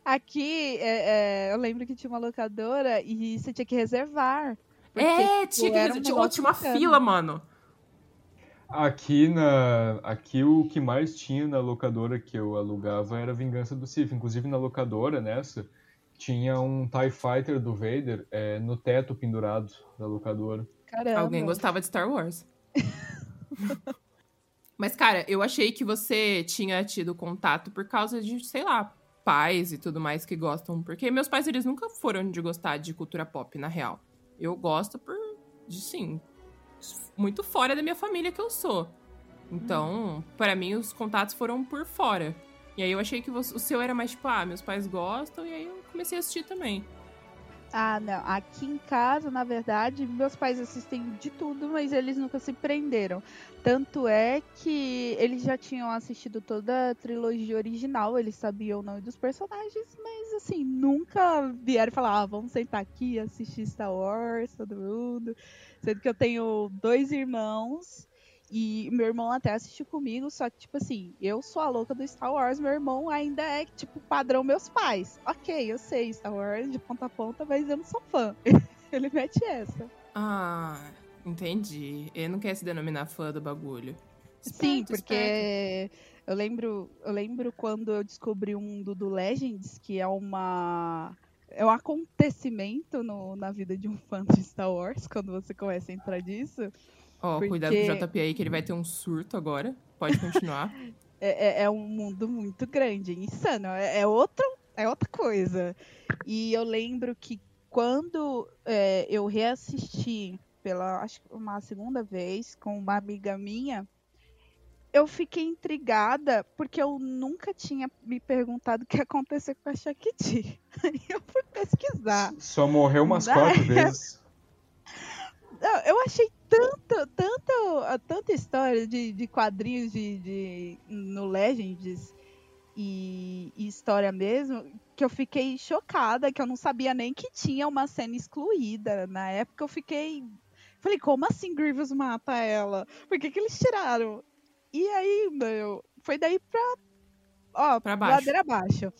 Aqui, é, é, eu lembro que tinha uma locadora e você tinha que reservar. Porque, é, tinha, que, um tinha, tinha uma bacana. fila, mano. Aqui, na, aqui o que mais tinha na locadora que eu alugava era Vingança do Sith. Inclusive na locadora, nessa, tinha um TIE Fighter do Vader é, no teto pendurado da locadora. Caramba. Alguém gostava de Star Wars. [LAUGHS] Mas, cara, eu achei que você tinha tido contato por causa de, sei lá, pais e tudo mais que gostam. Porque meus pais, eles nunca foram de gostar de cultura pop, na real. Eu gosto por, de, sim, muito fora da minha família que eu sou. Então, pra mim, os contatos foram por fora. E aí eu achei que o seu era mais tipo, ah, meus pais gostam, e aí eu comecei a assistir também. Ah, não. Aqui em casa, na verdade, meus pais assistem de tudo, mas eles nunca se prenderam. Tanto é que eles já tinham assistido toda a trilogia original, eles sabiam o nome dos personagens, mas assim, nunca vieram falar, ah, vamos sentar aqui e assistir Star Wars, todo mundo. Sendo que eu tenho dois irmãos. E meu irmão até assistiu comigo, só que, tipo assim, eu sou a louca do Star Wars, meu irmão ainda é, tipo, padrão meus pais. Ok, eu sei Star Wars de ponta a ponta, mas eu não sou fã. [LAUGHS] Ele mete essa. Ah, entendi. Ele não quer se denominar fã do bagulho. Sim, Esperto, porque esperto. eu lembro, eu lembro quando eu descobri um do, do Legends, que é uma. É um acontecimento no- na vida de um fã de Star Wars, quando você começa a entrar disso. Ó, porque- cuidado com o JP aí, que ele vai ter um surto agora. Pode continuar. [LAUGHS] é, é- é um mundo muito grande, insano. É, é outro, é outra coisa. E eu lembro que quando é, eu reassisti pela acho que uma segunda vez com uma amiga minha, eu fiquei intrigada porque eu nunca tinha me perguntado o que aconteceu com a Shakti. Aí [LAUGHS] eu fui pesquisar. Só morreu umas Na quatro época- vezes. [LAUGHS] Eu achei tanto, tanto, tanta história de, de quadrinhos de, de- no Legends e, e história mesmo, que eu fiquei chocada, que eu não sabia nem que tinha uma cena excluída. Na época eu fiquei. Falei, como assim Grievous mata ela? Por que, que eles tiraram? E aí, meu, foi daí pra. Ó, Pra baixo. ladeira abaixo.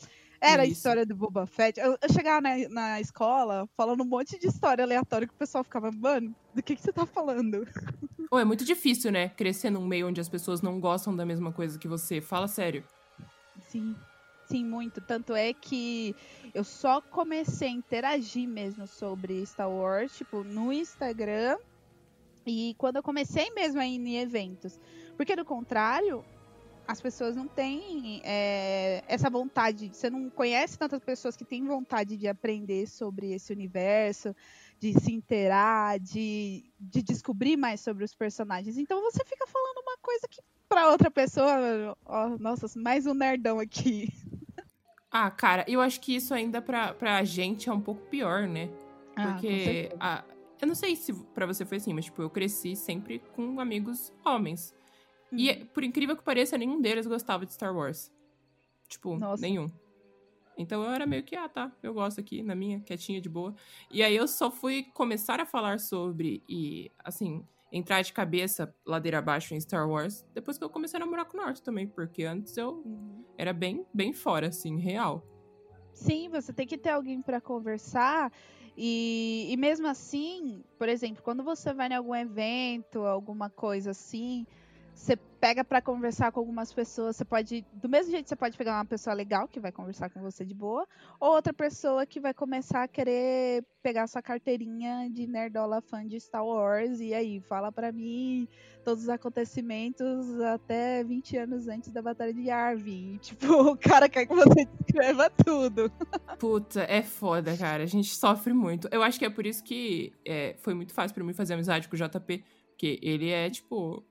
Era a Isso. história do Boba Fett. Eu, eu chegava na, na escola falando um monte de história aleatória que o pessoal ficava, mano, do que, que você tá falando? [LAUGHS] É muito difícil, né? Crescer num meio onde as pessoas não gostam da mesma coisa que você. Fala sério. Sim. assim, muito. Tanto é que eu só comecei a interagir mesmo sobre Star Wars, tipo, no Instagram. E quando eu comecei mesmo a ir em eventos. Porque, do contrário, as pessoas não têm é, essa vontade. Você não conhece tantas pessoas que têm vontade de aprender sobre esse universo, de se inteirar, de, de descobrir mais sobre os personagens. Então você fica falando uma coisa que para outra pessoa, ó, nossa, mais um nerdão aqui. [LAUGHS] Ah, cara, eu acho que isso ainda pra, pra gente é um pouco pior, né? Ah, Porque a, eu não sei se para você foi assim, mas tipo, eu cresci sempre com amigos homens. E Uhum. por incrível que pareça, nenhum deles gostava de Star Wars. Tipo, Nossa. nenhum. Então eu era meio que, ah, tá, eu gosto aqui, na minha, quietinha, de boa. E aí eu só fui começar a falar sobre e, assim, entrar de cabeça ladeira abaixo em Star Wars depois que eu comecei a namorar com o Norte também, porque antes eu Uhum. era bem, bem fora, assim, real. Sim, você tem que ter alguém para conversar. E, e mesmo assim, por exemplo, quando você vai em algum evento, alguma coisa assim, você pega para conversar com algumas pessoas, você pode, do mesmo jeito você pode pegar uma pessoa legal que vai conversar com você de boa, ou outra pessoa que vai começar a querer pegar sua carteirinha de nerdola fã de Star Wars e aí fala para mim todos os acontecimentos até 20 anos antes da batalha de Yavin. Tipo, [LAUGHS] o cara quer que você descreva tudo. Puta, é foda, cara. A gente sofre muito. Eu acho que é por isso que é, foi muito fácil pra mim fazer amizade com o JP. Porque ele é tipo.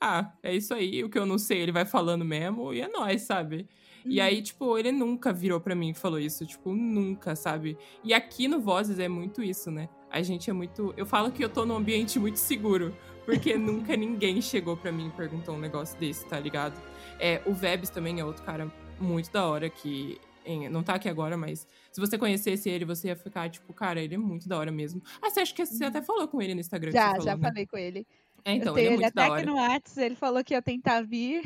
Ah, é isso aí. O que eu não sei, ele vai falando mesmo e é nóis, sabe? E aí, tipo, ele nunca virou pra mim e falou isso. Tipo, nunca, sabe? E aqui no Vozes é muito isso, né? A gente é muito. Eu falo que eu tô num ambiente muito seguro. Porque [LAUGHS] nunca ninguém chegou pra mim e perguntou um negócio desse, tá ligado? É, o Vebs também é outro cara muito da hora que. não tá aqui agora, mas se você conhecesse ele, você ia ficar, tipo, cara, ele é muito da hora mesmo. Ah, você acha que você até falou com ele no Instagram? Já, falou, já né? falei com ele. É, então, ele é ele muito até da hora. aqui no Whats, ele falou que ia tentar vir.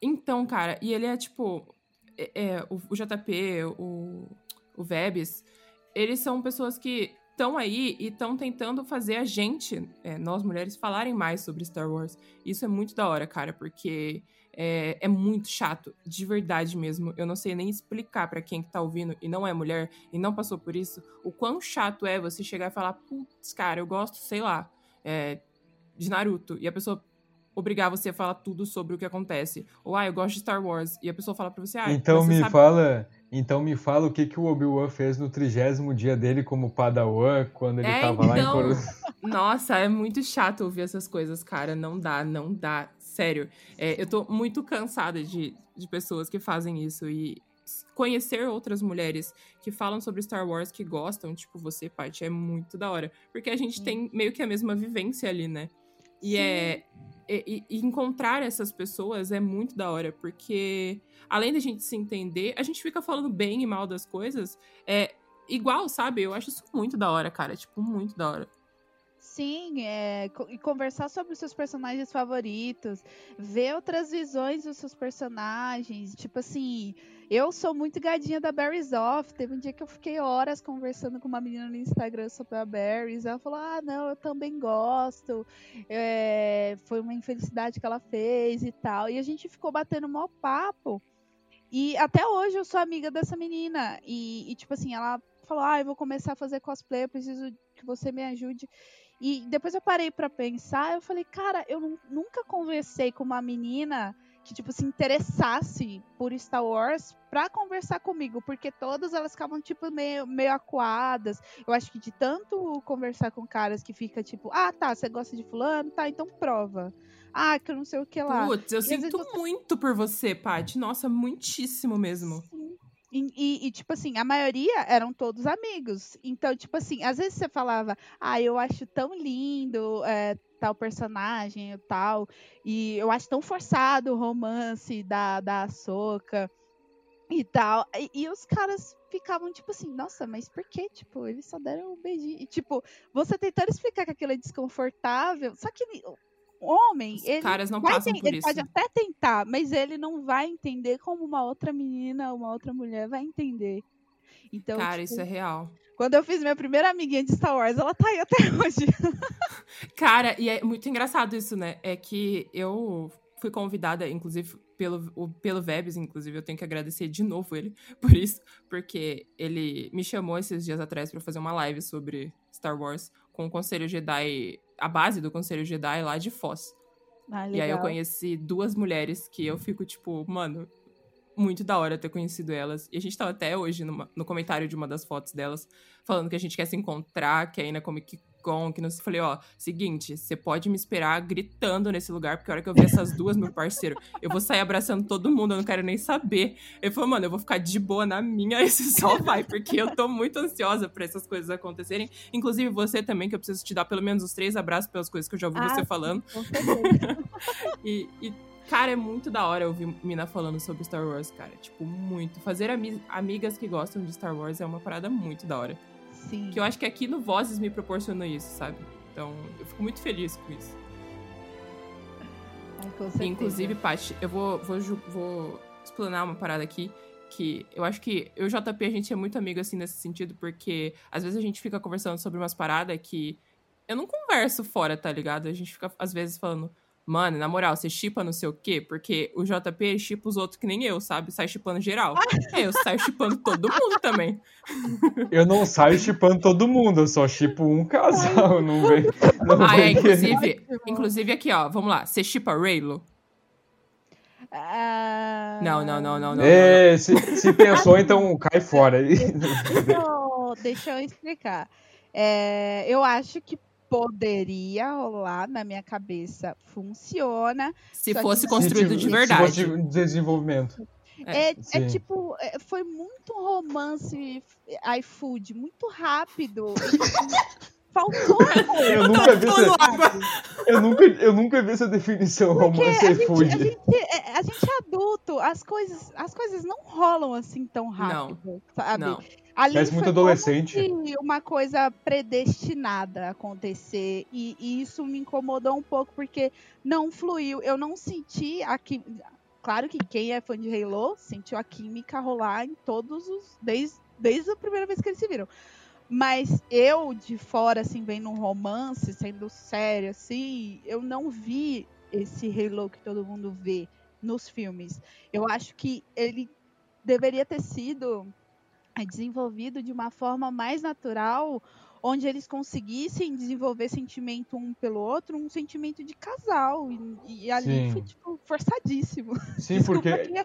Então, cara, e ele é tipo. É, é, o, o JP, o, o Vebs, eles são pessoas que estão aí e estão tentando fazer a gente, é, nós mulheres, falarem mais sobre Star Wars. Isso é muito da hora, cara, porque é, é muito chato, de verdade mesmo. Eu não sei nem explicar pra quem que tá ouvindo e não é mulher e não passou por isso, o quão chato é você chegar e falar, putz, cara, eu gosto, sei lá, é, de Naruto, e a pessoa obrigar você a falar tudo sobre o que acontece. Ou, ah, eu gosto de Star Wars. E a pessoa fala pra você, ah, Então você me sabe... fala, então me fala o que, que o Obi-Wan fez no trigésimo dia dele como Padawan, quando ele É, tava lá em então. Coruscant. [LAUGHS] Nossa, é muito chato ouvir essas coisas, cara. Não dá, não dá. Sério. É, eu tô muito cansada de, de pessoas que fazem isso. E conhecer outras mulheres que falam sobre Star Wars, que gostam, tipo você, Paty, é muito da hora. Porque a gente tem meio que a mesma vivência ali, né? E é. E, e- e encontrar essas pessoas é muito da hora, porque além da gente se entender, a gente fica falando bem e mal das coisas. É igual, sabe? Eu acho isso muito da hora, cara. Tipo, muito da hora. Sim, é, e conversar sobre os seus personagens favoritos, ver outras visões dos seus personagens. Tipo assim, eu sou muito gadinha da Barry's Off. Teve um dia que eu fiquei horas conversando com uma menina no Instagram sobre a Barry's. Ela falou: Ah, não, eu também gosto. é, foi uma infelicidade que ela fez e tal. E a gente ficou batendo mó papo. E até hoje eu sou amiga dessa menina. E, e, tipo assim, ela falou: Ah, eu vou começar a fazer cosplay, eu preciso que você me ajude. E depois eu parei pra pensar, eu falei, cara, eu nu- nunca conversei com uma menina que, tipo, se interessasse por Star Wars pra conversar comigo, porque todas elas ficavam, tipo, meio, meio acuadas. Eu acho que de tanto conversar com caras que fica, tipo, ah, tá, você gosta de fulano? Tá, então prova. Ah, que eu não sei o que lá. Putz, eu vezes sinto você- muito por você, Paty. Nossa, muitíssimo mesmo. Sim. E, e- e, tipo assim, a maioria eram todos amigos. Então, tipo assim, às vezes você falava, ah, eu acho tão lindo é, tal personagem e tal, e eu acho tão forçado o romance da, da Ahsoka e tal. E, e os caras ficavam, tipo assim, nossa, mas por que? Tipo, eles só deram um beijinho. E, tipo, você tentando explicar que aquilo é desconfortável, só que homem, Os ele caras não passam por ele isso. pode até tentar, mas ele não vai entender como uma outra menina, uma outra mulher vai entender. Então, Cara, tipo, isso é real. quando eu fiz minha primeira amiguinha de Star Wars, ela tá aí até [LAUGHS] hoje. Cara, e é muito engraçado isso, né? É que eu fui convidada, inclusive, pelo, o, pelo Vebs, inclusive, eu tenho que agradecer de novo ele [LAUGHS] por isso, porque ele me chamou esses dias atrás para fazer uma live sobre Star Wars com o Conselho Jedi, a base do Conselho Jedi lá de Foz. Ah, E aí eu conheci duas mulheres que eu fico, tipo, mano, muito da hora ter conhecido elas. E a gente tava até hoje numa- no comentário de uma das fotos delas, falando que a gente quer se encontrar, que aí na Comic Que não sei. Falei, ó, seguinte, você pode me esperar gritando nesse lugar, porque a hora que eu ver essas duas, meu parceiro, eu vou sair abraçando todo mundo, eu não quero nem saber. Ele falou, mano, eu vou ficar de boa na minha, aí [LAUGHS] você só vai, porque eu tô muito ansiosa pra essas coisas acontecerem. Inclusive você também, que eu preciso te dar pelo menos os três abraços pelas coisas que eu já ouvi Ah, você falando. Com. [LAUGHS] E, e, cara, é muito da hora ouvir Mina falando sobre Star Wars, cara. Tipo, muito. Fazer ami- amigas que gostam de Star Wars é uma parada muito da hora. Sim. Que eu acho que aqui no Vozes me proporcionou isso, sabe? Então, eu fico muito feliz com isso. Ai, com E, inclusive, Paty, eu vou, vou, vou explanar uma parada aqui. Que eu acho que eu e o JP a gente é muito amigo assim nesse sentido, porque às vezes a gente fica conversando sobre umas paradas que eu não converso fora, tá ligado? A gente fica às vezes falando, mano, na moral, você chipa não sei o quê? Porque o JP chipa os outros que nem eu, sabe? Sai chipando geral. é, [LAUGHS] eu saio chipando todo mundo também. Eu não saio chipando todo mundo, eu só chipo um casal, não vem. Não Ah, é, vem inclusive, [LAUGHS] Ótimo. inclusive aqui, ó, vamos lá. Você chipa Raylo? Ah, Não, não, não, não, não. É, se, se pensou, então cai fora. Deixa, deixa eu explicar. É, eu acho que poderia rolar na minha cabeça. Funciona. Se fosse se construído Se de verdade. Se fosse de desenvolvimento. É, é tipo, é, foi muito romance iFood, muito rápido. [LAUGHS] Faltou. Eu nunca vi essa, eu nunca, eu nunca vi essa definição romance a e gente, food. a, gente, é- a gente é adulto, as coisas, as coisas não rolam assim tão rápido, sabe? Não. Ali Parece muito adolescente. uma coisa predestinada a acontecer. E, e isso me incomodou um pouco, porque não fluiu. Eu não senti a química. Claro que quem é fã de Halo sentiu a química rolar em todos os. Desde, desde a primeira vez que eles se viram. Mas eu, de fora, assim, vendo um romance, sendo sério, assim, eu não vi esse Halo que todo mundo vê nos filmes. Eu acho que ele deveria ter sido é desenvolvido de uma forma mais natural, onde eles conseguissem desenvolver sentimento um pelo outro, um sentimento de casal. E, e ali Sim. foi, tipo, forçadíssimo. Sim, porque é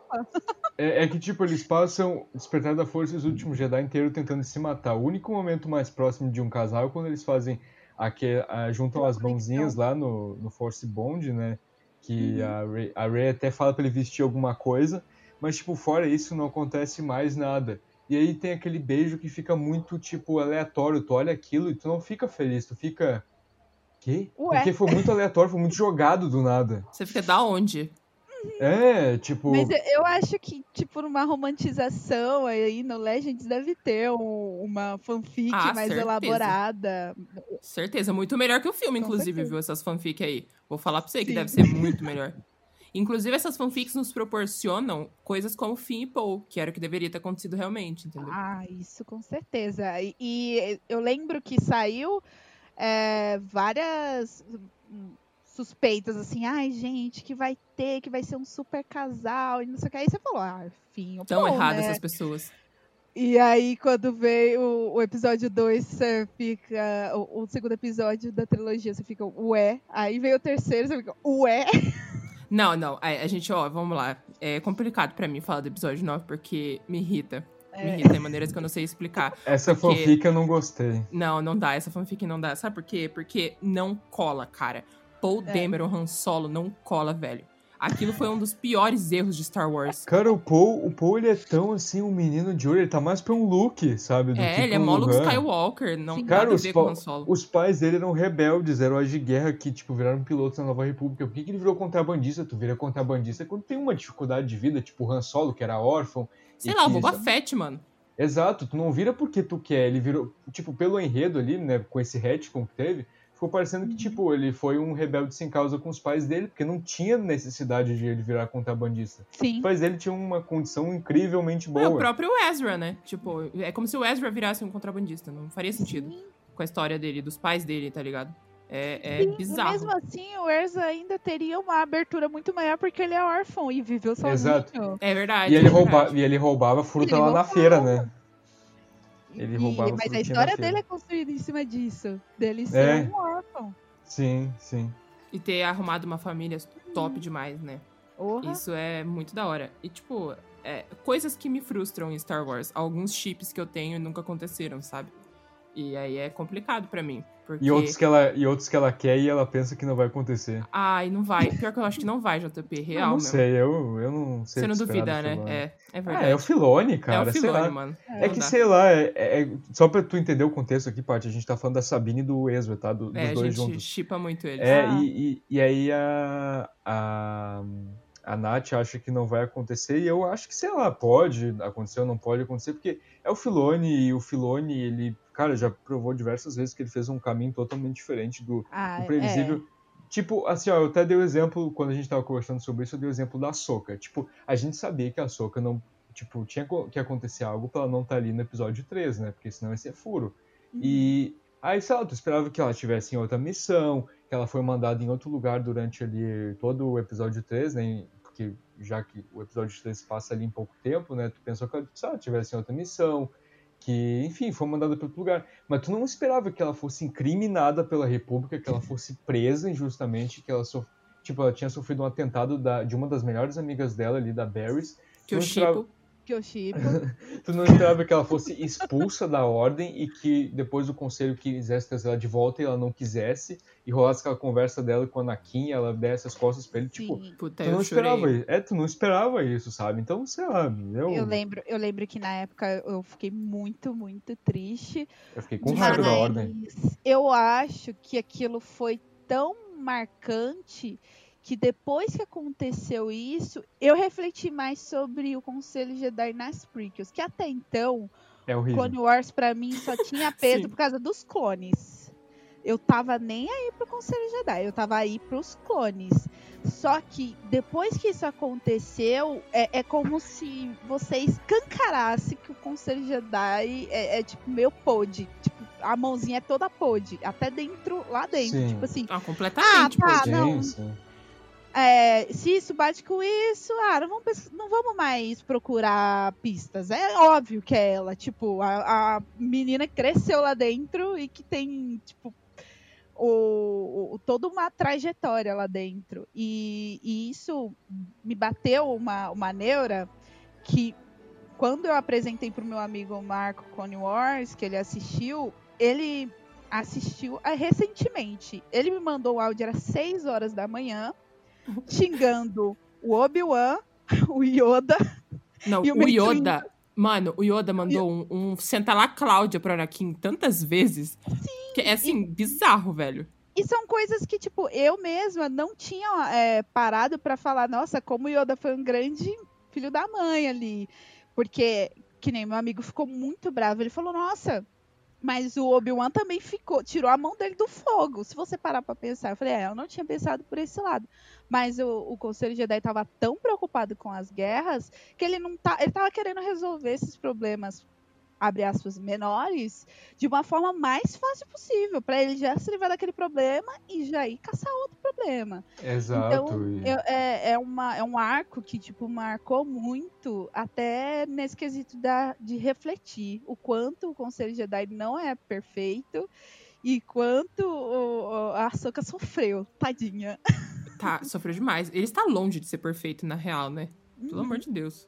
é, é que, tipo, eles passam Despertar da Força e os últimos Jedi inteiro tentando se matar. O único momento mais próximo de um casal é quando eles fazem aquele, ah, juntam as mãozinhas lá no, no Force Bond, né? Que a, Rey, a Rey até fala pra ele vestir alguma coisa, mas, tipo, fora isso não acontece mais nada. E aí tem aquele beijo que fica muito, tipo, aleatório. Tu olha aquilo e tu não fica feliz, tu fica. Quê? Ué. Porque foi muito aleatório, foi muito jogado do nada. Você fica da onde? É, tipo. Mas eu- acho que, tipo, numa romantização aí no Legends deve ter um- uma fanfic Ah, mais certeza. elaborada. Certeza, muito melhor que o filme, Com inclusive, certeza. viu? Essas fanfic aí. Vou falar pra você que Sim. deve ser muito melhor. Inclusive, essas fanfics nos proporcionam coisas como Finn e Paul, que era o que deveria ter acontecido realmente, entendeu? Ah, isso com certeza. E, e eu lembro que saiu é, várias hum, suspeitas assim, ai gente, que vai ter, que vai ser um super casal e não sei o que. Aí você falou, ah, fim, Tão bom, erradas né? essas pessoas. E aí, quando veio o, o episódio 2, você fica. O, o segundo episódio da trilogia, você fica, ué. Aí veio o terceiro, você fica, ué. [LAUGHS] Não, não. A, a gente, ó, vamos lá. É complicado pra mim falar do episódio 9 porque me irrita. Me É. irrita em maneiras que eu não sei explicar. Essa porque- fanfic eu não gostei. Não, não dá. Essa fanfic não dá. Sabe por quê? Porque não cola, cara. Paul É. Dameron Han Solo não cola, velho. Aquilo foi um dos piores erros de Star Wars. Cara, o Paul, o Paul ele é tão assim, um menino de ouro, ele tá mais pra um Luke, sabe? do É, que ele é um mó Luke. Skywalker. Não Sim. tem Cara, nada a os, pa- Solo. os pais dele eram rebeldes, heróis de guerra que, tipo, viraram pilotos na Nova República. Por que, que ele virou contrabandista? Tu vira contrabandista quando tem uma dificuldade de vida, tipo o Han Solo, que era órfão. Sei lá, o Boba Fett, mano. Exato, tu não vira porque tu quer, ele virou, tipo, pelo enredo ali, né, com esse retcon que teve, ficou parecendo que, tipo, ele foi um rebelde sem causa com os pais dele, porque não tinha necessidade de ele virar contrabandista. Sim. Os pais dele tinham uma condição incrivelmente É boa. o próprio Ezra, né? Tipo, é como se o Ezra virasse um contrabandista. Não faria sentido com a história dele, dos pais dele, tá ligado? É, é Sim, bizarro. E mesmo assim, o Erza ainda teria uma abertura muito maior porque ele é órfão e viveu sozinho. Exato. É verdade. E ele, é verdade. rouba, e ele roubava fruta Ele lá na feira, né? Ele E- roubava Mas a história dele é construída em cima disso. Dele ser É. um órfão. Sim, sim. E ter arrumado uma família top demais, né? Porra. Isso é muito da hora. E, tipo, é, coisas que me frustram em Star Wars. Alguns chips que eu tenho nunca aconteceram, sabe? E aí é complicado pra mim. Porque... E outros, que ela, e outros que ela quer e ela pensa que não vai acontecer. Ai, não vai. Pior que eu acho que não vai, JP. Eu Real, não meu. sei, eu, eu não sei. Você não o duvida, né? É, é Ah, verdade. é o Filone, É cara, o sei Filone, mano. É Não que, dá. sei lá, é, é- só pra tu entender o contexto aqui, Paty, a gente tá falando da Sabine e do Ezra, tá? Do- É, dos a dois gente juntos. chipa muito eles. É, Ah. e, e, e aí a, a, a Nath acha que não vai acontecer, e eu acho que, sei lá, pode acontecer ou não pode acontecer, porque é o Filone, e o Filone, ele, cara, já provou diversas vezes que ele fez um caminho totalmente diferente do, Ah, do previsível. Tipo, assim, ó, eu até dei o exemplo, quando a gente tava conversando sobre isso, eu dei o exemplo da Soca. Tipo, a gente sabia que a Soca não, tipo, tinha que acontecer algo pra ela não estar ali no episódio 3, né? Porque senão ia ser furo. E aí, sei lá, tu esperava que ela tivesse em outra missão, que ela foi mandada em outro lugar durante ali todo o episódio 3, né? Porque já que o episódio 3 passa ali em pouco tempo, né? Tu pensou que ela, sei lá, tivesse em outra missão, que, enfim, foi mandada para outro lugar. Mas tu não esperava que ela fosse incriminada pela República, que ela fosse presa injustamente, que ela sof... tipo, ela tinha sofrido um atentado da... de uma das melhores amigas dela ali, da Barrys. Que eu não esperava- chipo. Que eu chipo. [LAUGHS] Tu não esperava que ela fosse expulsa da ordem e que depois o conselho quisesse trazer ela de volta e ela não quisesse, e rolasse aquela conversa dela com a Anakin, ela desse as costas pra ele, tipo, Sim. Puta, tu não esperava chorei. isso. É, tu não esperava isso, sabe? Então, sei lá, eu, Eu lembro, eu lembro que na época eu fiquei muito, muito triste. eu fiquei com raiva da mas ordem. Eu acho que aquilo foi tão marcante que depois que aconteceu isso, eu refleti mais sobre o Conselho Jedi nas prequels, que até então É horrível. Clone Wars pra mim só [LAUGHS] tinha peso por causa dos clones. Eu tava nem aí pro Conselho Jedi, eu tava aí pros clones. Só que depois que isso aconteceu, é, é como se você escancarasse que o Conselho Jedi é, é, tipo meio pod. Tipo, a mãozinha é toda pod. Até dentro, lá dentro. Sim. Tipo assim, Ah, completamente, Ah, tá, não. Sim, sim. É, se isso bate com isso, ah, não vamos, não vamos mais procurar pistas. É óbvio que é ela, tipo, a, a menina cresceu lá dentro e que tem, tipo, o, o- toda uma trajetória lá dentro. E, e isso me bateu uma, uma neura que quando eu apresentei pro meu amigo Marco Cone Wars, que ele assistiu, ele assistiu ah, recentemente. Ele me mandou o áudio, era 6 horas da manhã, xingando o Obi-Wan, [LAUGHS] o Yoda. Não, E o o Yoda. Mano, o Yoda mandou um, um Senta lá Cláudia pro Anakin tantas vezes. Que é assim, bizarro, velho. E são coisas que, tipo, eu mesma não tinha é, parado pra falar, nossa, como o Yoda foi um grande filho da mãe ali. Porque, que nem meu amigo ficou muito bravo. Ele falou, nossa, mas o Obi-Wan também ficou, tirou a mão dele do fogo. Se você parar pra pensar, eu falei, é, eu não tinha pensado por esse lado. Mas o, o Conselho Jedi tava tão preocupado com as guerras que ele não tá, ele tava querendo resolver esses problemas abre aspas, menores, de uma forma mais fácil possível, para ele já se livrar daquele problema e já ir caçar outro problema. Exato. Então, e- eu- é, é, uma, é um arco que, tipo, marcou muito, até nesse quesito da, de refletir o quanto o Conselho Jedi não é perfeito e quanto o, o- a Ahsoka sofreu, tadinha. Tá, sofreu demais. Ele está longe de ser perfeito, na real, né? Uhum. Pelo amor de Deus.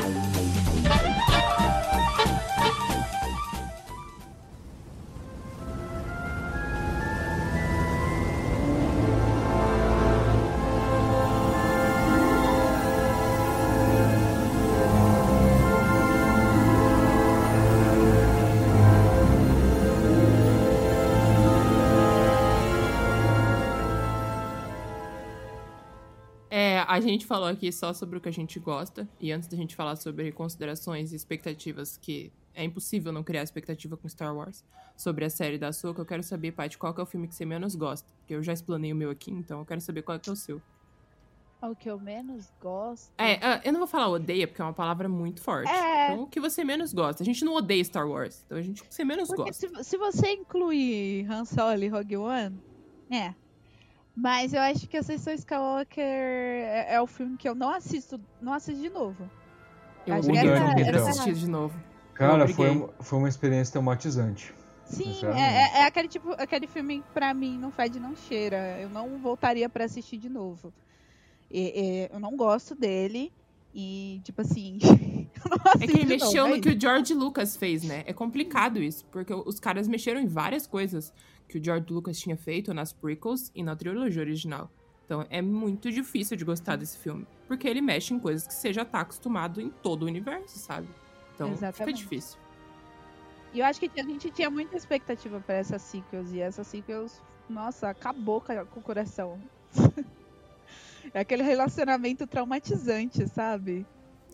A gente falou aqui só sobre o que a gente gosta. E antes da gente falar sobre considerações e expectativas, que é impossível não criar expectativa com Star Wars, sobre a série da Soca, eu quero saber, Paty, qual que é o filme que você menos gosta? Porque eu já explanei o meu aqui, então eu quero saber qual é, que é o seu. O que eu menos gosto. É, ah, eu não vou falar odeia, porque é uma palavra muito forte. É. Então, o que você menos gosta? A gente não odeia Star Wars. Então, a gente o que você menos Porque gosta. se, se você incluir Han Solo e Rogue One, é. Mas eu acho que Ascensão Skywalker é, é o filme que eu não assisto, não assisto de novo. Eu acho que obriguei essa- o Pedro a essa- assistir de novo. Cara, foi, uma- foi uma experiência traumatizante. Sim, é, é- é aquele tipo, aquele filme que pra mim não fede não cheira. Eu não voltaria pra assistir de novo. E- e eu não gosto dele e tipo assim, [LAUGHS] eu não É que ele mexeu é no que o George Lucas fez, né? É complicado isso, porque os caras mexeram em várias coisas que o George Lucas tinha feito nas prequels e na trilogia original. Então é muito difícil de gostar desse filme, porque ele mexe em coisas que você já tá acostumado em todo o universo, sabe? Então fica Exatamente. difícil. E eu acho que a gente tinha muita expectativa pra essas sequels. E essas sequels, nossa, acabou com o coração. [LAUGHS] é aquele relacionamento traumatizante, sabe?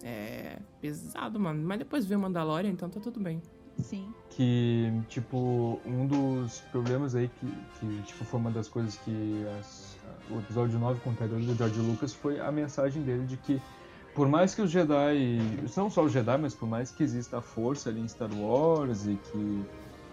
É pesado, mano. Mas depois veio o Mandalorian, então tá tudo bem. Sim. que, tipo, um dos problemas aí que, que tipo, foi uma das coisas que as- o episódio 9 com o Pedro do George Lucas foi a mensagem dele de que por mais que os Jedi, não só os Jedi, mas por mais que exista a força ali em Star Wars e que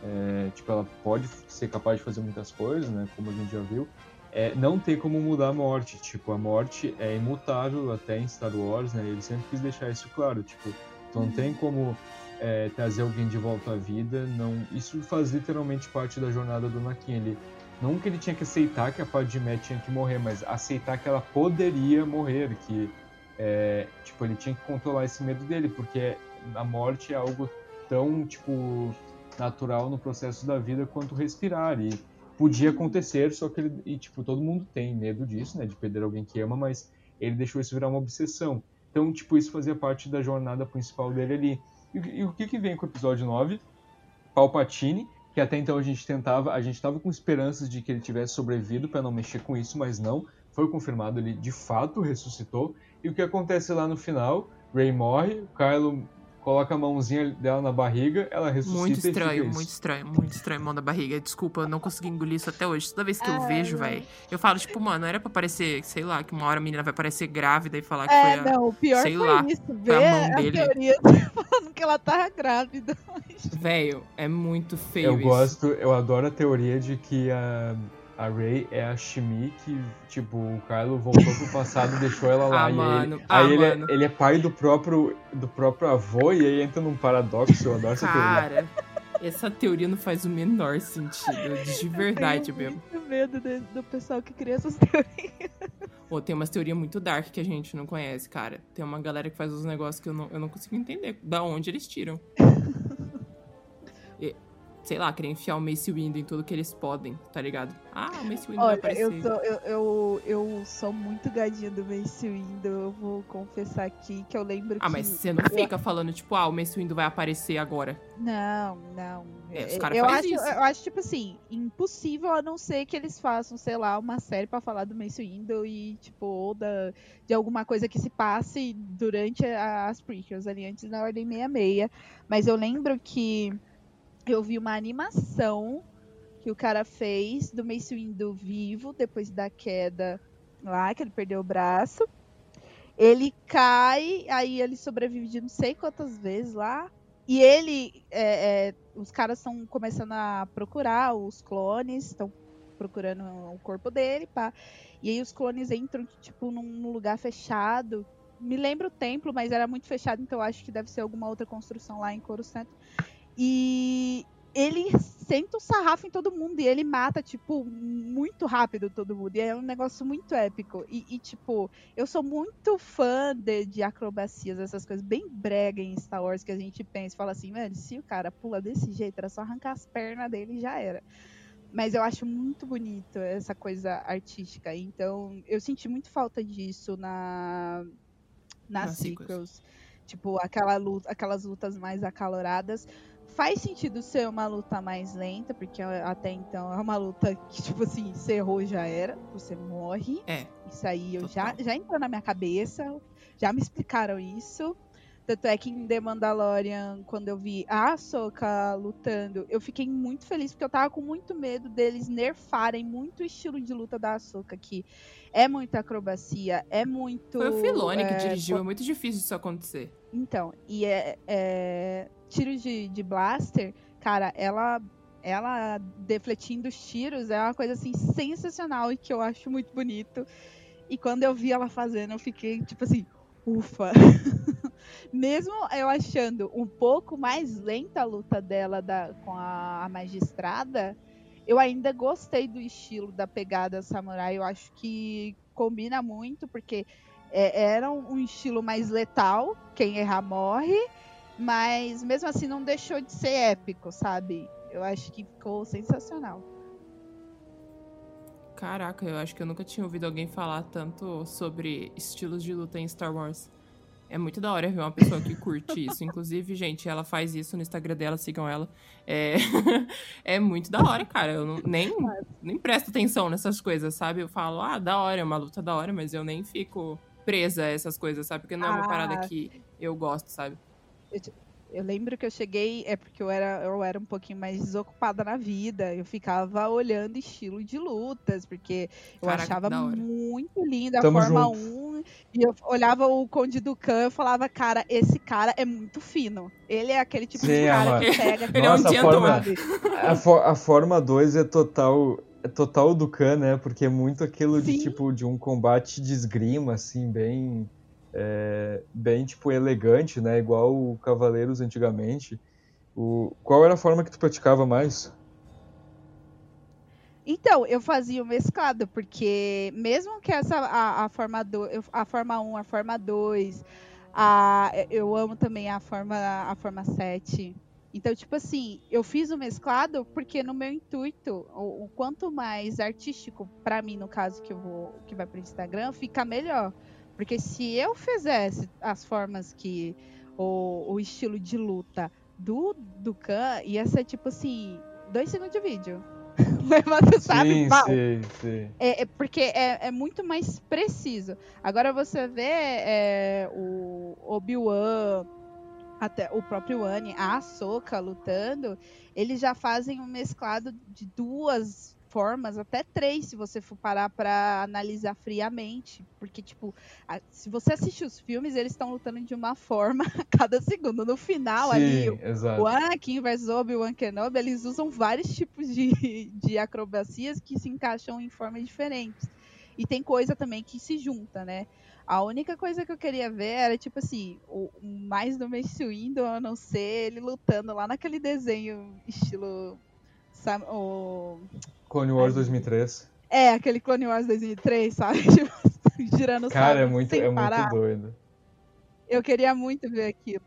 é, tipo, ela pode ser capaz de fazer muitas coisas, né, como a gente já viu, é, não tem como mudar a morte, tipo, a morte é imutável até em Star Wars, né, ele sempre quis deixar isso claro, tipo, tu não tem como é, trazer alguém de volta à vida, não. Isso faz literalmente parte da jornada do Anakin. Ele não que ele tinha que aceitar que a Padmé tinha que morrer, mas aceitar que ela poderia morrer, que é, tipo ele tinha que controlar esse medo dele, porque a morte é algo tão tipo natural no processo da vida quanto respirar e podia acontecer, só que ele e tipo todo mundo tem medo disso, né, de perder alguém que ama, mas ele deixou isso virar uma obsessão. Então, tipo, isso fazia parte da jornada principal dele ali. E, e o que que vem com o episódio 9? Palpatine, que até então a gente tentava, a gente tava com esperanças de que ele tivesse sobrevivido para não mexer com isso, mas não. Foi confirmado, ele de fato ressuscitou. E o que acontece lá no final? Rey morre, Kylo coloca a mãozinha dela na barriga, ela ressuscita Muito e fica estranho, isso. muito estranho, muito estranho, mão da barriga. Desculpa, eu não consegui engolir isso até hoje. Toda vez que eu Ai, vejo, velho, eu falo, tipo, mano, era pra parecer, sei lá, que uma hora a menina vai parecer grávida e falar que É, foi a. não, o pior sei foi lá, isso. Ver a mão a, dele. teoria [LAUGHS] falando que ela tava grávida. Velho, é muito feio Eu isso. gosto, eu adoro a teoria de que a, a Rey é a Shmi que, tipo, o Kylo voltou pro passado e deixou ela lá. Ah, e aí mano, ele, ah, aí ele, mano. É, ele é pai do próprio, do próprio avô e aí entra num paradoxo. Eu adoro essa teoria. Cara, essa teoria não faz o menor sentido, de verdade Eu tenho mesmo. muito medo de- do pessoal que cria essas [LAUGHS] teorias. Pô, tem umas teorias muito dark que a gente não conhece, cara. Tem uma galera que faz uns negócios que eu não, eu não consigo entender da onde eles tiram. [LAUGHS] E, sei lá, querem enfiar o Mace Windu em tudo que eles podem, tá ligado? Ah, o Mace Windu vai Olha, aparecer. eu sou, eu, eu, eu sou muito gadinha do Mace Windu. Eu vou confessar aqui que eu lembro Ah, que... mas você não fica falando, tipo, ah, o Mace Windu vai aparecer agora. Não, não. É, os Eu- cara eu, acho, isso. eu acho, tipo assim, impossível a não ser que eles façam, sei lá, uma série pra falar do Mace Windu e, tipo, ou da, de alguma coisa que se passe durante a- as prequels, ali antes da Ordem 66. Mas eu lembro que eu vi uma animação que o cara fez do Mace Windu vivo, depois da queda lá, que ele perdeu o braço. Ele cai, aí ele sobrevive de não sei quantas vezes lá. E ele, é, é, os caras estão começando a procurar os clones, estão procurando o corpo dele, pá. E aí os clones entram, tipo, num, lugar fechado. Me lembra o templo, mas era muito fechado, então acho que deve ser alguma outra construção lá em Coruscant. E ele senta o sarrafo em todo mundo e ele mata, tipo, muito rápido todo mundo. E é um negócio muito épico. E, e, tipo, eu sou muito fã de, de acrobacias, essas coisas bem brega em Star Wars que a gente pensa e fala assim, velho, se o cara pula desse jeito, era só arrancar as pernas dele e já era. Mas eu acho muito bonito essa coisa artística. Então, eu senti muito falta disso na nas Nas sequels. sequels. Tipo, aquela luta, aquelas lutas mais acaloradas. Faz sentido ser uma luta mais lenta, porque até então é uma luta que, tipo assim, errou já era, você morre. É. Isso aí eu já, já entrou na minha cabeça, já me explicaram isso. Tanto é que em The Mandalorian, quando eu vi a Ahsoka lutando, eu fiquei muito feliz, porque eu tava com muito medo deles nerfarem muito o estilo de luta da Ahsoka, que é muita acrobacia, é muito... Foi o Filone é, que dirigiu, é muito difícil isso acontecer. Então, e é, é tiros de, de blaster, cara, ela ela defletindo os tiros é uma coisa assim sensacional e que eu acho muito bonito. E quando eu vi ela fazendo, eu fiquei tipo assim, ufa. [LAUGHS] Mesmo eu achando um pouco mais lenta a luta dela da, com a, a magistrada, eu ainda gostei do estilo da pegada samurai. Eu acho que combina muito, porque é, era um, um estilo mais letal, quem errar morre, mas mesmo assim não deixou de ser épico, sabe? Eu acho que ficou sensacional. Caraca, eu acho que eu nunca tinha ouvido alguém falar tanto sobre estilos de luta em Star Wars. É muito da hora ver uma pessoa que curte isso. Inclusive, gente, ela faz isso no Instagram dela, sigam ela. É, [LAUGHS] é muito da hora, cara. Eu não, nem, nem presto atenção nessas coisas, sabe? Eu falo, ah, da hora, é uma luta da hora, mas eu nem fico presa a essas coisas, sabe? Porque não é uma ah. parada que eu gosto, sabe? Eu lembro que eu cheguei, é porque eu era, eu era um pouquinho mais desocupada na vida. Eu ficava olhando estilo de lutas, porque eu Caraca, achava muito linda a Tamo Forma junto. 1. E eu olhava o Conde do Khan e falava, cara, esse cara é muito fino. Ele é aquele tipo Sim, de cara que pega. Ele Nossa, é um a, forma, a, for, a Forma 2 é total. É total do Khan, né? Porque é muito aquilo Sim. de tipo de um combate de esgrima, assim, bem é, bem tipo elegante, né? Igual o Cavaleiros antigamente. O, qual era a forma que tu praticava mais? Então, eu fazia o mesclado, porque mesmo que essa a, a forma do, a forma 1, a forma 2, a, eu amo também a forma a forma 7. Então, tipo assim, eu fiz o mesclado porque no meu intuito, o, o quanto mais artístico para mim no caso que eu vou que vai para o Instagram, fica melhor. Porque se eu fizesse as formas que. O, o estilo de luta do, do Khan, ia ser tipo assim, dois segundos de vídeo. [LAUGHS] Você sabe? Sim, sim, sim. É, é porque é, é, muito mais preciso. Agora você vê é, o Obi-Wan, até o próprio Annie, a Ahsoka lutando, eles já fazem um mesclado de duas formas, até três, se você for parar para analisar friamente. Porque, tipo, a, se você assistir os filmes, eles estão lutando de uma [LAUGHS] forma a cada segundo. No final, Sim, ali, exato. o Anakin versus Obi-Wan Kenobi, eles usam vários tipos de, [LAUGHS] de acrobacias que se encaixam em formas diferentes. E tem coisa também que se junta, né? A única coisa que eu queria ver era, tipo assim, o, mais do Mace Windu, a não ser ele lutando lá naquele desenho estilo o... Clone Wars 2003. É, aquele Clone Wars 2003, sabe? [LAUGHS] Tipo, girando Cara, é muito, é muito doido. Eu queria muito ver aquilo.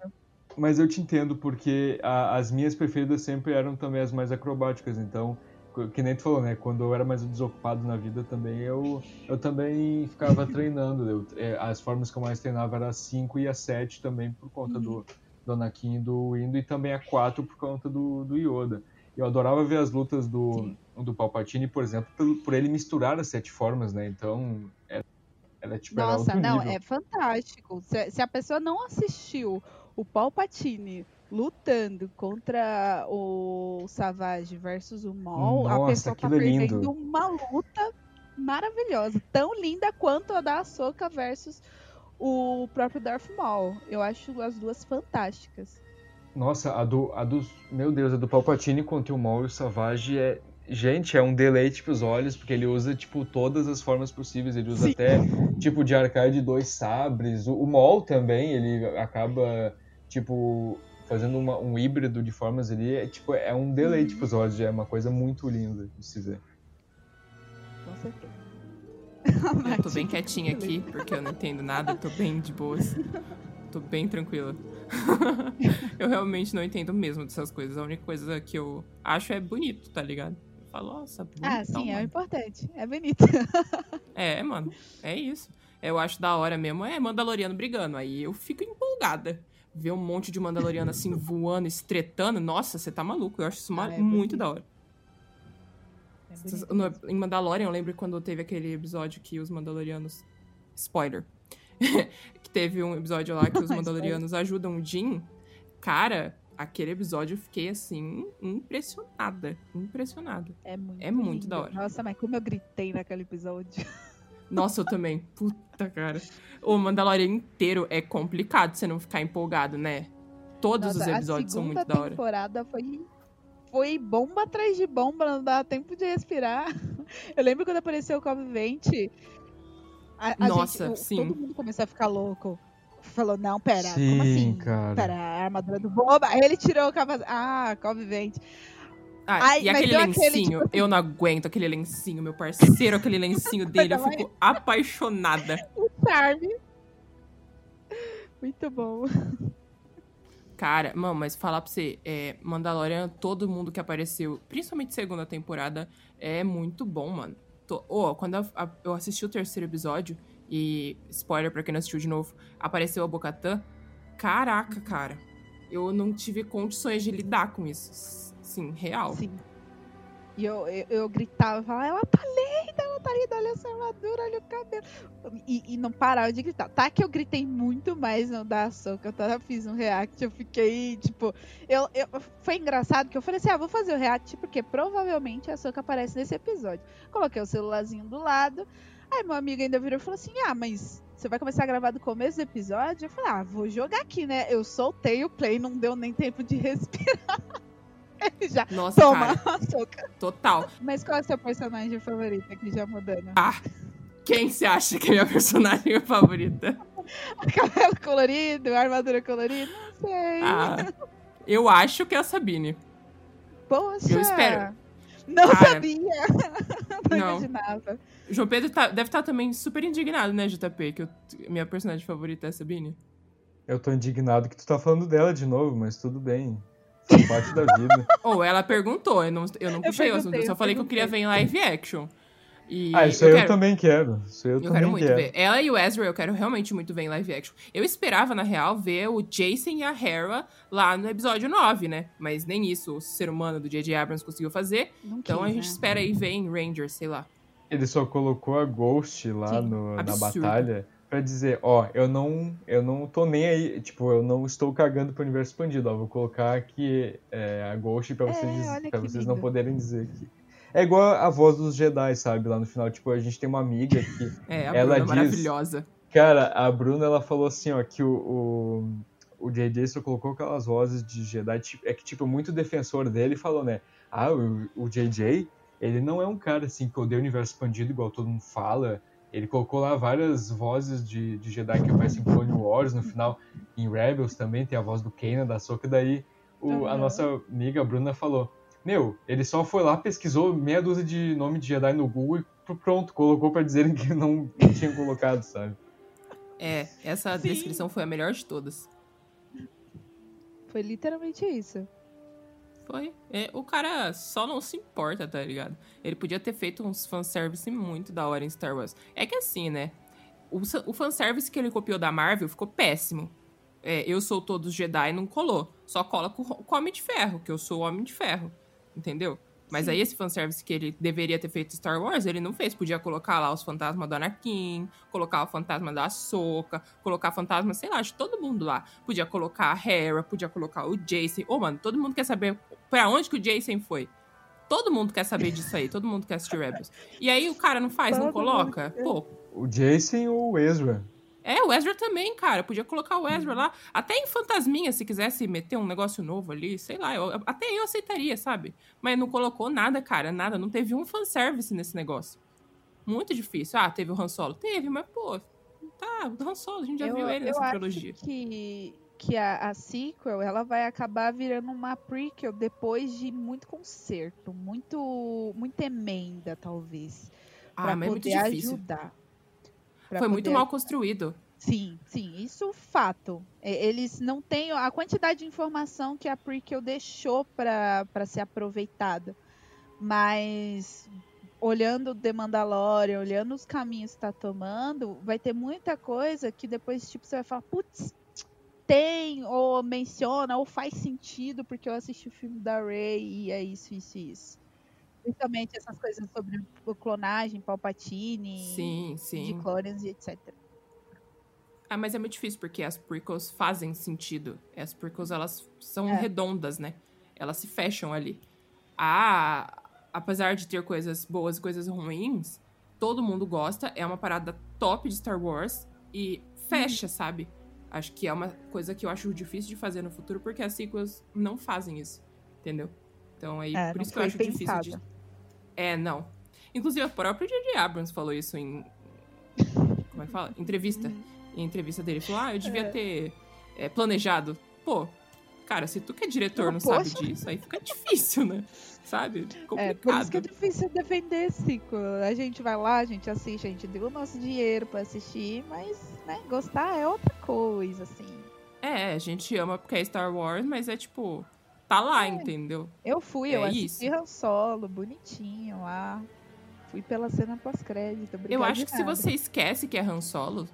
Mas eu te entendo, porque a, as minhas preferidas sempre eram também as mais acrobáticas, então que nem tu falou, né? Quando eu era mais desocupado na vida também, eu, eu também ficava [LAUGHS] treinando. Eu, é, as formas que eu mais treinava eram a 5 e a 7 também, por conta do, do Anakin e do Indo, e também a 4 por conta do, do Yoda. Eu adorava ver as lutas do, do Palpatine, por exemplo, por, por ele misturar as sete formas, né? Então, era, era tipo, Nossa, era não, nível. é fantástico. Se, se, a pessoa não assistiu o Palpatine lutando contra o Savage versus o Maul, Nossa, a pessoa tá perdendo lindo. uma luta maravilhosa. Tão linda quanto a da Ahsoka versus o próprio Darth Maul. Eu acho as duas fantásticas. Nossa, a do, a do. Meu Deus, a do Palpatine contra o Maul e o Savage é. Gente, é um deleite pros olhos, porque ele usa, tipo, todas as formas possíveis. Ele usa Sim. até, tipo, de arcade dois sabres. O, o Maul também, ele acaba, tipo, fazendo uma, um híbrido de formas ali. É, tipo, é um deleite pros olhos. É uma coisa muito linda de se ver. Com certeza. Eu tô bem quietinha aqui, porque eu não entendo nada, tô bem de boas. Tô bem tranquila. [LAUGHS] eu realmente não entendo mesmo dessas coisas. A única coisa que eu acho é bonito, tá ligado? Eu falo, nossa, bonito. Ah, sim, mano. é o importante. É bonito. [LAUGHS] é, mano. É isso. Eu acho da hora mesmo. É Mandaloriano brigando. Aí eu fico empolgada. ver um monte de Mandaloriano assim [LAUGHS] voando, estretando, nossa, você tá maluco. Eu acho isso Ah, é muito bonito. da hora. É No- em Mandalorian, eu lembro quando teve aquele episódio que os Mandalorianos. Spoiler. Teve um episódio lá que os. [LAUGHS] Mandalorianos ajudam o Jin. Cara, aquele episódio eu fiquei assim, impressionada. Impressionada. É muito, É muito lindo. da hora. Nossa, mas como eu gritei naquele episódio. [LAUGHS] Nossa, eu também. Puta, cara. O Mandalorian inteiro é complicado você não ficar empolgado, né? Todos Nossa, os episódios a são muito da hora. temporada foi foi bomba atrás de bomba, não dava tempo de respirar. [LAUGHS] Eu lembro quando apareceu o Convivente. A, a Nossa, gente, o- sim. Todo mundo começou a ficar louco. Falou, não, pera, Sim, como assim? cara. Pera, a armadura do Boba. Aí ele tirou o capacete. Ah, Convivente. Ah, Ai, e aquele deu aquele, lencinho, tipo- eu não aguento aquele lencinho, meu parceiro, aquele lencinho [LAUGHS] dele, eu fico apaixonada. [LAUGHS] O charme. Muito bom. Cara, mano, mas falar pra você, é, Mandalorian, todo mundo que apareceu, principalmente segunda temporada, é muito bom, mano. Tô, oh, quando a- a- eu assisti o terceiro episódio, e spoiler pra quem não assistiu de novo, apareceu a Bocatã. Caraca, cara, eu não tive condições de lidar com isso. Sim, real. Sim. E eu, eu, eu gritava, ela tá linda, ela tá linda, olha cabelo. E, e não parava de gritar. Tá que eu gritei muito mais no da Ahsoka, eu fiz um react, eu fiquei, tipo... Eu, eu, foi engraçado que eu falei assim, ah, vou fazer o react, porque provavelmente a Ahsoka aparece nesse episódio. Coloquei o celularzinho do lado, aí meu amigo ainda virou e falou assim, ah, mas... Você vai começar a gravar do começo do episódio? Eu falei, ah, vou jogar aqui, né? Eu soltei o play, não deu nem tempo de [LAUGHS] respirar. Ele já Nossa, Toma, cara, Ahsoka. total. Mas qual é o seu personagem favorito aqui já mudando? Ah, quem você acha que é minha personagem [LAUGHS] favorita? [LAUGHS] Cabelo colorido, armadura colorida? Não sei. Ah, eu acho que é a Sabine. Poxa. eu espero. Não Cara, sabia. [LAUGHS] não, não. imaginava. João Pedro tá- deve estar também super indignado, né, JP? Que eu- minha personagem favorita é a Sabine. Eu tô indignado que tu tá falando dela de novo, mas tudo bem. Faz parte da vida. Ou ela perguntou, eu não, eu não Eu puxei o assunto, eu só eu falei que eu queria ver em live action. E Ah, isso aí eu, quero, também quero. Isso eu, Eu também quero muito quero. ver. Ela e o Ezra, eu quero realmente muito ver em live action. Eu esperava, na real, ver o Jason e a Hera lá no episódio 9, né? Mas nem isso o ser humano do J.J. Abrams conseguiu fazer. Não Então a quis, gente né? espera aí ver em Rangers, sei lá. Ele só colocou a Ghost lá Sim, no- na batalha pra dizer, ó, eu não, eu não tô nem aí, tipo, eu não estou cagando pro universo expandido, ó, vou colocar aqui é, a Ghost pra É, vocês, pra vocês não poderem dizer que... É igual a voz dos Jedi, sabe, lá no final, tipo, a gente tem uma amiga que, [LAUGHS] É, a Ela Bruna diz- maravilhosa. cara, a Bruna, ela falou assim, ó, que o, o, o JJ só colocou aquelas vozes de Jedi, tipo, é que, tipo, muito defensor dele falou, né, ah, o, o JJ, ele não é um cara, assim, que odeia o universo expandido, igual todo mundo fala, ele colocou lá várias vozes de, de Jedi que aparecem em Clone Wars no final. Em Rebels também tem a voz do Kanan, da Soka. Daí o- a Aham. nossa amiga Bruna falou: Meu, ele só foi lá, pesquisou meia dúzia de nome de Jedi no Google e pr- pronto, colocou pra dizerem que não, tinha colocado, sabe? É, essa Sim. descrição foi a melhor de todas. Foi literalmente isso. Foi. É, o cara só não se importa, tá ligado? Ele podia ter feito uns fanservice muito da hora em Star Wars. É que assim, né? O, o fanservice que ele copiou da Marvel ficou péssimo. É, eu sou todos Jedi não colou. Só cola com, com o Homem de Ferro, que eu sou o Homem de Ferro. Entendeu? Mas aí esse fanservice que ele deveria ter feito em Star Wars, ele não fez. Podia colocar lá os fantasmas do Anakin, colocar o fantasma da Ahsoka, colocar fantasma, sei lá, de todo mundo lá. Podia colocar a Hera, podia colocar o Jason. Ô, mano, todo mundo quer saber pra onde que o Jason foi. Todo mundo quer saber disso aí, todo mundo quer assistir Rebels. E aí o cara não faz, não coloca? Pô, O Jason ou o Ezra? É, o Ezra também, cara. Podia colocar o Ezra lá. Até em Fantasminha, se quisesse meter um negócio novo ali, sei lá. eu- até eu aceitaria, sabe? Mas não colocou nada, cara. Nada. Não teve um fanservice nesse negócio. Muito difícil. Ah, teve o Han Solo? Teve, mas, pô, tá, o Han Solo, a gente já eu, viu ele eu nessa acho trilogia. que, que a, a sequel ela vai acabar virando uma prequel depois de muito conserto, muito, muita emenda, talvez. Ah, pra mas é muito poder difícil. ajudar. Foi muito poder mal construído. Sim, sim, isso fato. É, Eles não têm a quantidade de informação que a prequel deixou para ser aproveitada. Mas olhando The Mandalorian, olhando os caminhos que está tomando, vai ter muita coisa que depois tipo você vai falar, putz, tem, ou menciona, ou faz sentido, porque eu assisti o filme da Ray e é isso, isso, isso. Principalmente essas coisas sobre clonagem, Palpatine, Sim, sim. de clones e etc. Ah, mas é muito difícil porque as prequels fazem sentido. As prequels, elas são É. redondas, né? Elas se fecham ali. Ah, apesar de ter coisas boas e coisas ruins, todo mundo gosta. É uma parada top de Star Wars e fecha, sabe? Acho que é uma coisa que eu acho difícil de fazer no futuro porque as sequels não fazem isso, entendeu? Então aí, É, por isso que eu acho difícil de... É, não. Inclusive, o próprio J.J. Abrams falou isso em... Como é que fala? Entrevista em entrevista dele. Falou, ah, eu devia É. ter é, planejado. Pô, cara, se tu que é diretor não poxa. sabe disso, aí fica difícil, né? Sabe? É, por isso que é Complicado. difícil defender ciclo. A gente vai lá, a gente assiste, a gente deu o nosso dinheiro pra assistir, mas, né, gostar é outra coisa, assim. É, a gente ama porque é Star Wars, mas é tipo, tá lá, É. entendeu? Eu fui, É eu assisti. Han Solo, bonitinho lá. Fui pela cena pós-crédito. Eu acho que se nada. você esquece que é Han Solo,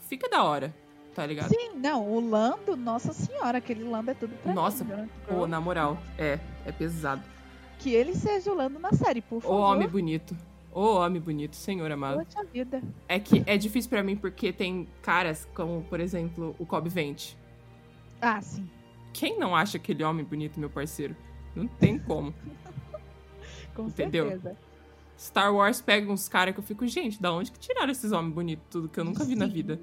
fica da hora, tá ligado? Sim, não, o Lando, nossa senhora, aquele Lando é tudo pra Nossa, mim. né? Pô, na moral, é, é pesado. Que ele seja o Lando na série, por Ô favor. homem bonito. Ô homem bonito, senhor amado. Poxa vida. É que é difícil pra mim porque tem caras como, por exemplo, o Cobb Vente. Ah, sim. Quem não acha aquele homem bonito, meu parceiro? Não tem como. [LAUGHS] Com Entendeu? certeza. Star Wars pega uns caras que eu fico, gente, da onde que tiraram esses homens bonitos? Tudo que eu nunca vi na Sim. vida.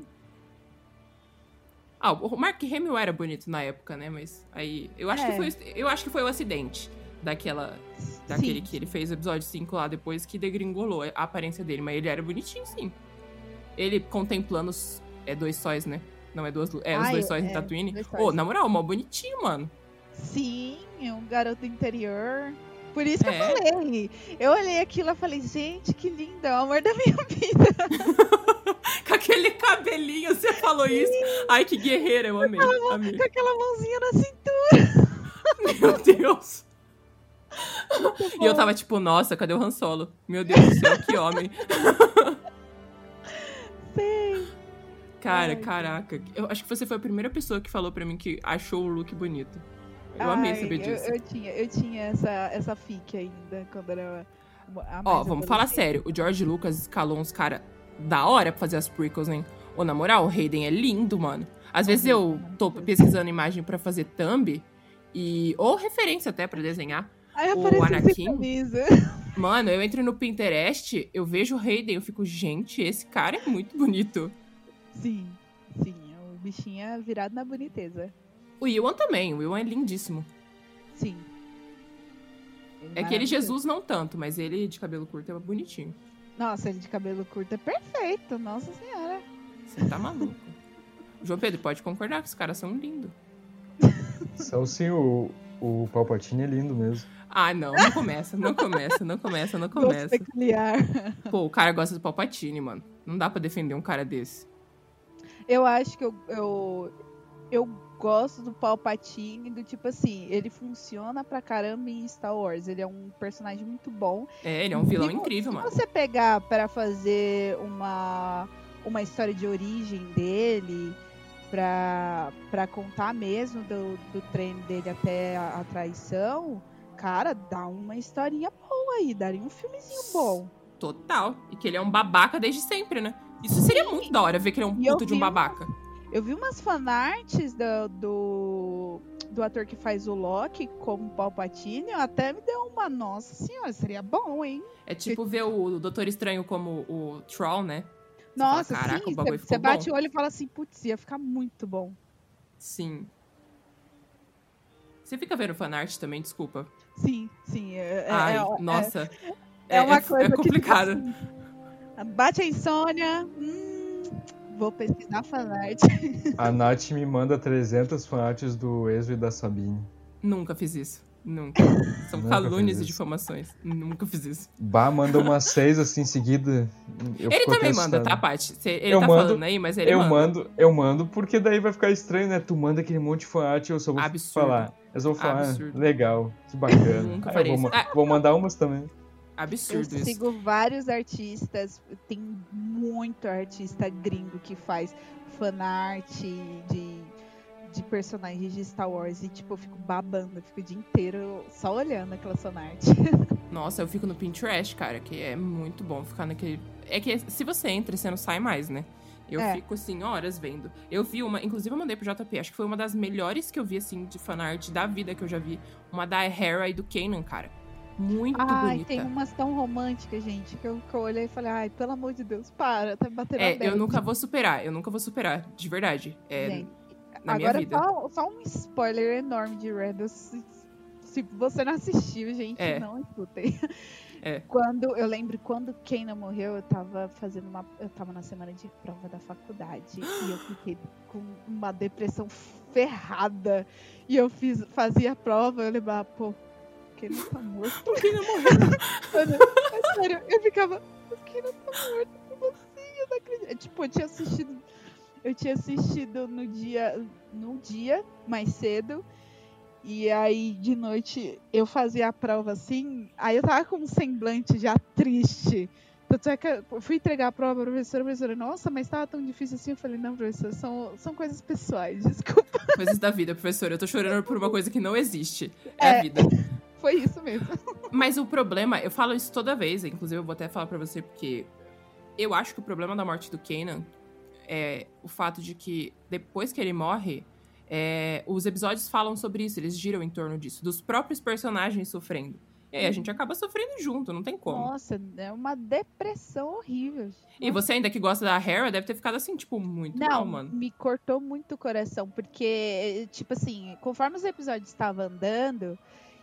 Ah, o Mark Hamill era bonito na época, né? Mas aí. Eu acho, É. que, foi, eu acho que foi o acidente daquela. Daquele Sim. que ele fez o episódio 5 lá depois que degringolou a aparência dele. Mas ele era bonitinho, sim. Ele contemplando os é, dois sóis, né? Não, é duas É, os Ai, dois sóis é, em Tatooine. Ô, sóis. na moral, mó bonitinho, mano. Sim, é um garoto interior. Por isso que É. eu falei. Eu olhei aquilo e falei, gente, que lindo, é o amor da minha [LAUGHS] vida. [LAUGHS] Com aquele cabelinho, você falou isso. Ai, que guerreira, eu amei. amei. Com aquela mãozinha na cintura. [LAUGHS] Meu Deus. E eu tava tipo, nossa, cadê o Han Solo? Meu Deus do céu, que homem. Sei. Cara, Ai. caraca. Eu acho que você foi a primeira pessoa que falou pra mim que achou o look bonito. Eu amei Ai, saber eu- disso. Eu, tinha, eu tinha essa, essa fique ainda quando era. Ó, vamos falar sério. O George Lucas escalou uns caras da hora pra fazer as prequels, hein? Ô, na moral, o Hayden é lindo, mano. Às vezes eu tô pesquisando imagem pra fazer thumb e... Ou referência até pra desenhar. Aí o Anakin. Mano, eu entro no Pinterest, eu vejo o Hayden, eu fico, gente, esse cara é muito bonito. Sim, sim. O bichinho é virado na boniteza. O Ewan também, o Ewan é lindíssimo. Sim. É que ele, Jesus, não tanto, mas ele de cabelo curto é bonitinho. Nossa, ele de cabelo curto é perfeito, nossa senhora. Você tá maluco. [LAUGHS] João Pedro, pode concordar que os caras são lindos. Só sim, o, o Palpatine é lindo mesmo. Ah, não, não começa, não começa, não começa, não Gosto começa. peculiar. Pô, o cara gosta do Palpatine, mano. Não dá pra defender um cara desse. Eu acho que eu, eu, eu gosto do Palpatine, do tipo assim, ele funciona pra caramba em Star Wars. Ele é um personagem muito bom. É, ele é um vilão Se- incrível, se mano. você pegar pra fazer uma, uma história de origem dele, pra, pra contar mesmo do, do treino dele até a, a traição, cara, dá uma historinha boa aí, daria um filmezinho bom. Total. E que ele é um babaca desde sempre, né? Isso seria muito da hora, ver que ele é um puto de um babaca. Eu vi umas fanarts do, do, do ator que faz o Loki como Palpatine, até me deu uma, nossa senhora, seria bom, hein? É tipo ver o Doutor Estranho como o Troll, né? Você Nossa, fala, "Caraca, sim, o bagulho você bate bom." o olho e fala assim, putz, ia ficar muito bom. Sim. Você fica vendo fanart também, desculpa. Sim, sim. É, é- Ai, é- nossa. é uma é, coisa é que complicado. fica assim, Bate a insônia. Hum, vou pesquisar fanart. [LAUGHS] A Nath me manda 300 fanarts do Ezra e da Sabine. Nunca fiz isso. Nunca. [LAUGHS] São Nunca calúnias e difamações. Nunca fiz isso. Bah, manda umas [LAUGHS] seis assim em seguida. Eu ele também manda, tá. Paty? Ele Eu tá mando- falando aí, mas ele eu manda. mando, eu mando, porque daí vai ficar estranho, né? Tu manda aquele monte de fanart e eu só vou Absurdo. falar. Eu só vou falar, ah, Absurdo. legal, que bacana. Nunca Ah, eu faria vou, Ah. vou mandar umas também. Eu Absurdo isso. sigo vários artistas, tem muito artista gringo que faz fanart de, de personagens de Star Wars e, tipo, eu fico babando, eu fico o dia inteiro só olhando aquela sonarte. [LAUGHS] Nossa, eu fico no Pinterest, cara, que é muito bom ficar naquele. É que se você entra, você não sai mais, né? Eu É. fico, assim, horas vendo. Eu vi uma, inclusive eu mandei pro JP, acho que foi uma das melhores que eu vi, assim, de fanart da vida que eu já vi. Uma da Hera e do Kanan, cara. Muito Ai, bonita. tem umas tão românticas, gente, que eu, que eu olhei e falei, ai, pelo amor de Deus, para, tá me batendo É, eu nunca vou superar, eu nunca vou superar, de verdade. É, Gente, na minha Agora, vida. Só, só um spoiler enorme de Rebels. Se, se você não assistiu, gente, É. não escutem. É. Quando, eu lembro quando Kanan morreu, eu tava fazendo uma. Eu tava na semana de prova da faculdade. e eu fiquei com uma depressão ferrada. E eu fiz, fazia a prova, eu lembrava, pô, Kanan tá morto. Kanan morreu. Mano, é sério, eu ficava, o Kanan tá morto, como assim? Eu não acredito. Tipo, eu tinha assistido. Eu tinha assistido no dia. No dia, mais cedo. E aí, de noite, eu fazia a prova assim. Aí eu tava com um semblante já triste. Tanto é que eu fui entregar a prova pra professora, a professora, nossa, mas tava tão difícil assim. Eu falei, não, professora, são, são coisas pessoais, desculpa. Coisas da vida, professora. Eu tô chorando por uma coisa que não existe. É, É. a vida. Foi isso mesmo. [LAUGHS] Mas o problema, eu falo isso toda vez, inclusive eu vou até falar pra você, porque eu acho que o problema da morte do Kanan é o fato de que depois que ele morre, é, os episódios falam sobre isso, eles giram em torno disso, dos próprios personagens sofrendo. E aí a gente acaba sofrendo junto, não tem como. Nossa, é uma depressão horrível. E você ainda que gosta da Hera, deve ter ficado assim, tipo, muito Não, mal, mano. me cortou muito o coração, porque, tipo assim, conforme os episódios estavam andando,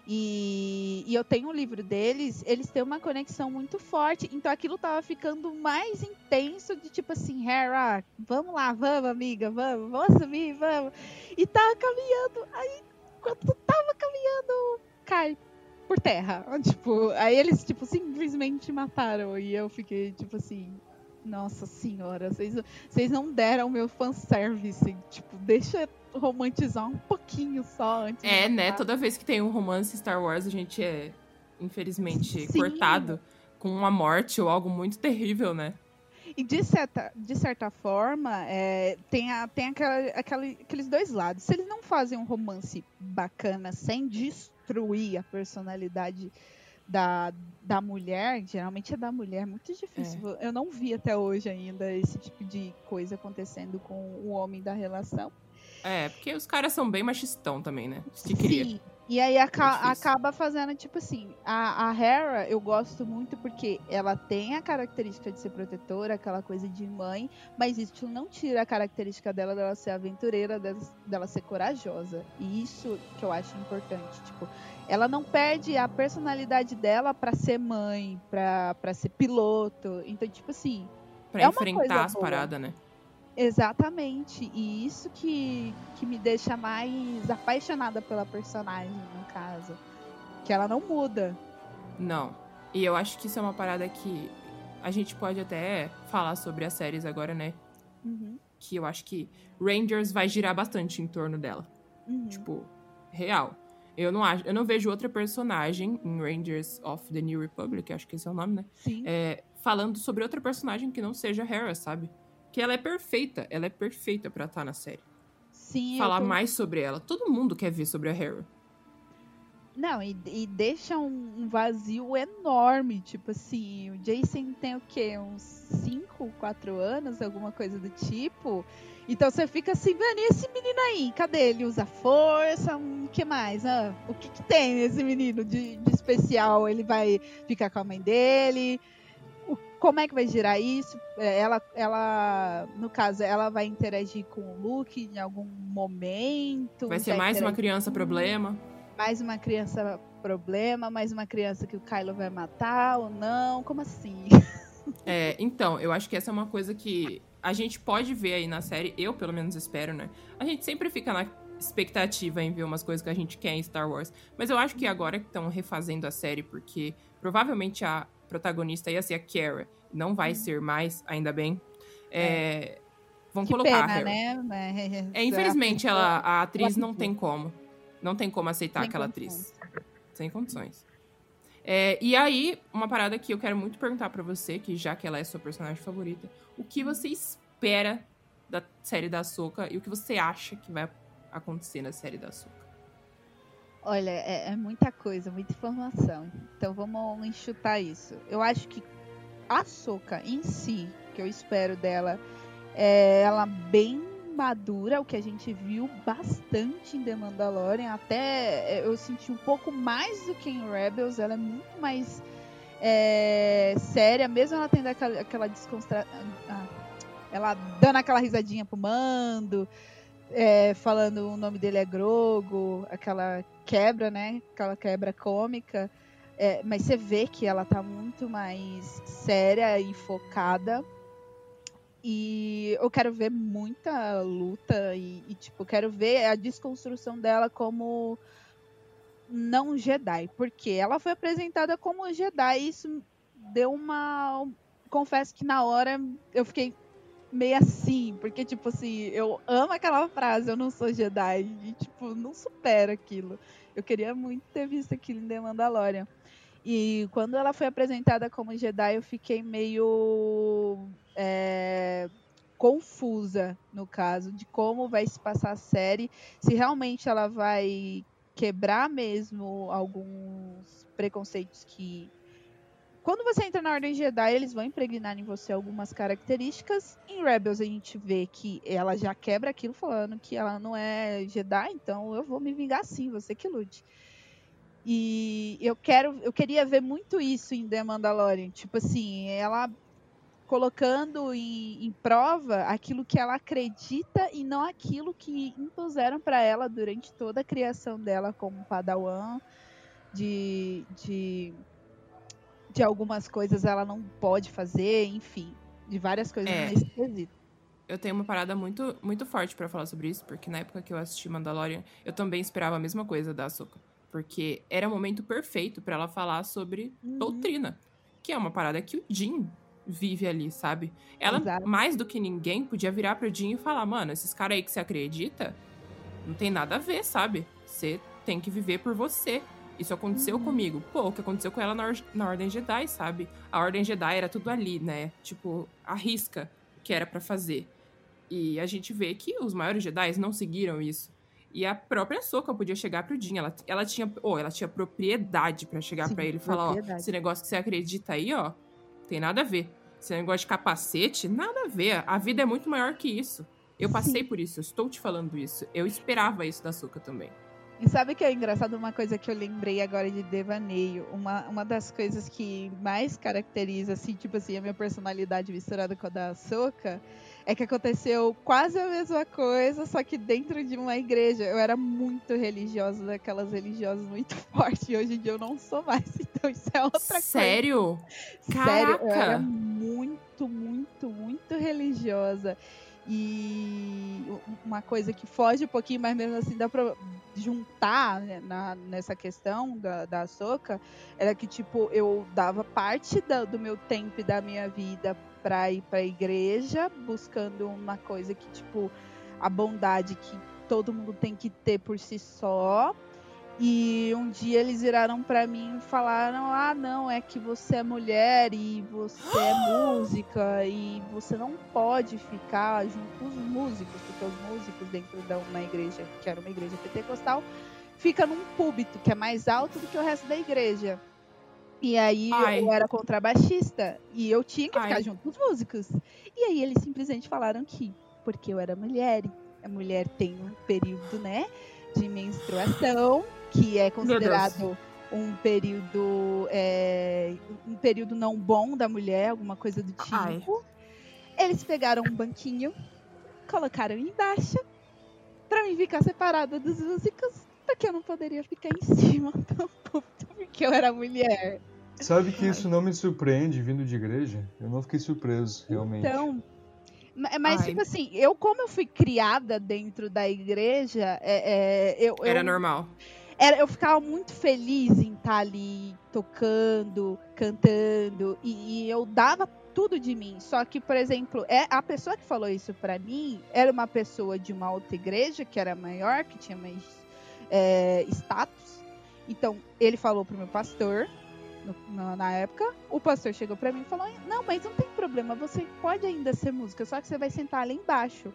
e, e eu tenho um livro deles, eles têm uma conexão muito forte. Então aquilo tava ficando mais intenso de tipo assim, Hera, vamos lá, vamos, amiga, vamos, vamos assumir, vamos. E tava caminhando. Aí, quando tava caminhando, cai por terra. [LAUGHS] Tipo, aí eles, tipo, simplesmente mataram. E eu fiquei, tipo assim, nossa senhora, vocês, vocês não deram meu fanservice. Tipo, deixa romantizar um pouquinho só antes. É, né? Toda vez que tem um romance Star Wars, a gente é, infelizmente, Sim. cortado com uma morte ou algo muito terrível, né? E de certa, de certa forma, é, tem, a, tem aquela, aquela- aqueles dois lados. Se eles não fazem um romance bacana sem destruir a personalidade da, da mulher, geralmente é da mulher, é muito difícil. Eu não vi até hoje ainda esse tipo de coisa acontecendo com o homem da relação. É, porque os caras são bem machistão também, né? Que queria. Sim. E aí aca- É acaba fazendo, tipo assim, a, a Hera eu gosto muito porque ela tem a característica de ser protetora, aquela coisa de mãe, mas isso não tira a característica dela dela ser aventureira, dela, dela ser corajosa. E isso que eu acho importante, tipo, ela não perde a personalidade dela pra ser mãe, pra, pra ser piloto. Então, tipo assim, Pra É enfrentar as paradas, né? Exatamente. E isso que, que me deixa mais apaixonada pela personagem, no caso. Que ela não muda. Não. E eu acho que isso é uma parada que a gente pode até falar sobre as séries agora, né? Uhum, Que eu acho que Rangers vai girar bastante em torno dela. uhum. Tipo, real. Eu não acho, eu não vejo outra personagem em Rangers of the New Republic, acho que esse é o nome, né? Sim. É, falando sobre outra personagem que não seja Hera, sabe? Que ela é perfeita, ela é perfeita pra estar na série. Sim, Falar tô- mais sobre ela. Todo mundo quer ver sobre a Hera. Não, e, e deixa um, um vazio enorme. Tipo assim, o Jason tem o quê? Uns 5, 4 anos, alguma coisa do tipo. Então você fica assim, vendo, e esse menino aí? Cadê? Ele usa força? O que mais? Ah, o que, que tem esse menino de, de especial? Ele vai ficar com a mãe dele? Como é que vai girar isso? É, Ela, ela, no caso, ela vai interagir com o Luke em algum momento? Vai ser mais uma criança problema. mais uma criança problema, mais uma criança que o Kylo vai matar ou não? Como assim? [LAUGHS] É, então, eu acho que essa é uma coisa que a gente pode ver aí na série, eu pelo menos espero, né? A gente sempre fica na expectativa em ver umas coisas que a gente quer em Star Wars. Mas eu acho que agora que estão refazendo a série, porque provavelmente a protagonista ia ser a Kara, não vai ser mais, ainda bem. É, Vão que colocar pena, né? Mas- É, infelizmente, ela, a atriz não tem como. Não tem como aceitar Sem aquela condições. atriz. Sem condições. É, e aí, uma parada que eu quero muito perguntar pra você, que já que ela é sua personagem favorita, o que você espera da série da Soca e o que você acha que vai acontecer na série da Açúcar? Olha, é, é, muita coisa, muita informação. Então vamos enxutar isso. Eu acho que a Soca em si, que eu espero dela, é ela bem madura, o que a gente viu bastante em The Mandalorian. Até é, eu senti um pouco mais do que em Rebels. Ela é muito mais é, séria, mesmo ela tendo aquela, aquela. Ah, ela dando aquela risadinha pro mando é, falando o nome dele é Grogo, aquela quebra, né? Aquela quebra cômica. É, mas você vê que ela tá muito mais séria e focada. E eu quero ver muita luta e, e tipo, quero ver a desconstrução dela como não Jedi. Porque ela foi apresentada como Jedi e isso deu uma. Confesso que na hora eu fiquei meio assim, porque, tipo assim, eu amo aquela frase, eu não sou Jedi, e, tipo, não supera aquilo. Eu queria muito ter visto aquilo em The Mandalorian. E quando ela foi apresentada como Jedi, eu fiquei meio é, confusa, no caso, de como vai se passar a série, se realmente ela vai quebrar mesmo alguns preconceitos que quando você entra na Ordem Jedi, eles vão impregnar em você algumas características. Em Rebels, a gente vê que ela já quebra aquilo, falando que ela não é Jedi, então eu vou me vingar sim, você que lute. E eu quero, eu queria ver muito isso em The Mandalorian, tipo assim, ela colocando em, em prova aquilo que ela acredita e não aquilo que impuseram para ela durante toda a criação dela como Padawan, de, de de algumas coisas ela não pode fazer, enfim, de várias coisas é. nesse quesito. Eu tenho uma parada muito, muito forte para falar sobre isso, porque na época que eu assisti Mandalorian, eu também esperava a mesma coisa da Ahsoka. Porque era o momento perfeito para ela falar sobre uhum. doutrina, que é uma parada que o Jim vive ali, sabe? Ela, Exato. mais do que ninguém, podia virar pro Jim e falar: mano, esses caras aí que você acredita, não tem nada a ver, sabe? Você tem que viver por você. Isso aconteceu comigo. Pô, o que aconteceu com ela na, Or na Ordem Jedi, sabe? A Ordem Jedi era tudo ali, né? Tipo, a risca que era para fazer. E a gente vê que os maiores Jedi não seguiram isso. E a própria Soka podia chegar pro Din. Ela, ela tinha, oh, ela tinha propriedade para chegar para ele e falar, ó, esse negócio que você acredita aí, ó, tem nada a ver. Esse negócio de capacete, nada a ver. A vida é muito maior que isso. Eu passei Sim. por isso, eu estou te falando isso. Eu esperava isso da Soka também. E sabe que é engraçado uma coisa que eu lembrei agora de devaneio? Uma, uma das coisas que mais caracteriza, assim, tipo assim, a minha personalidade misturada com a da Soca é que aconteceu quase a mesma coisa, só que dentro de uma igreja. Eu era muito religiosa, daquelas religiosas muito [LAUGHS] fortes, e hoje em dia eu não sou mais. [LAUGHS] Então isso é outra Sério? coisa. Sério? Sério, eu era muito, muito, muito religiosa. E uma coisa que foge um pouquinho, mas mesmo assim dá pra juntar né, na, nessa questão da, da Soca, era que, tipo, eu dava parte da, do meu tempo e da minha vida para ir para a igreja, buscando uma coisa que, tipo, a bondade que todo mundo tem que ter por si só, e um dia eles viraram para mim e falaram: "Ah, não, é que você é mulher e você é [GASPS] música e você não pode ficar junto com os músicos, porque os músicos dentro de uma igreja, que era uma igreja pentecostal, fica num púlpito que é mais alto do que o resto da igreja. E aí Ai. eu era contrabaixista e eu tinha que ficar Ai. junto com os músicos. E aí eles simplesmente falaram que porque eu era mulher, a mulher tem um período, né, de menstruação que é considerado um período é, um período não bom da mulher, alguma coisa do tipo. Ai. Eles pegaram um banquinho, colocaram embaixo para mim ficar separada dos músicos, porque eu não poderia ficar em cima [LAUGHS] do púlpito, porque eu era mulher. Sabe que isso não me surpreende vindo de igreja? Eu não fiquei surpreso, realmente. Então, mas, Ai. tipo assim, eu, como eu fui criada dentro da igreja, é, é, eu. Era eu, normal era, eu ficava muito feliz em estar tá ali tocando, cantando, e, e, eu dava tudo de mim. Só que, por exemplo, é a pessoa que falou isso para mim era uma pessoa de uma outra igreja que era maior, que tinha mais é, status. Então, ele falou pro meu pastor no, na, na, época. O pastor chegou para mim e falou: Não, mas não tem problema, você pode ainda ser música, só que você vai sentar ali embaixo.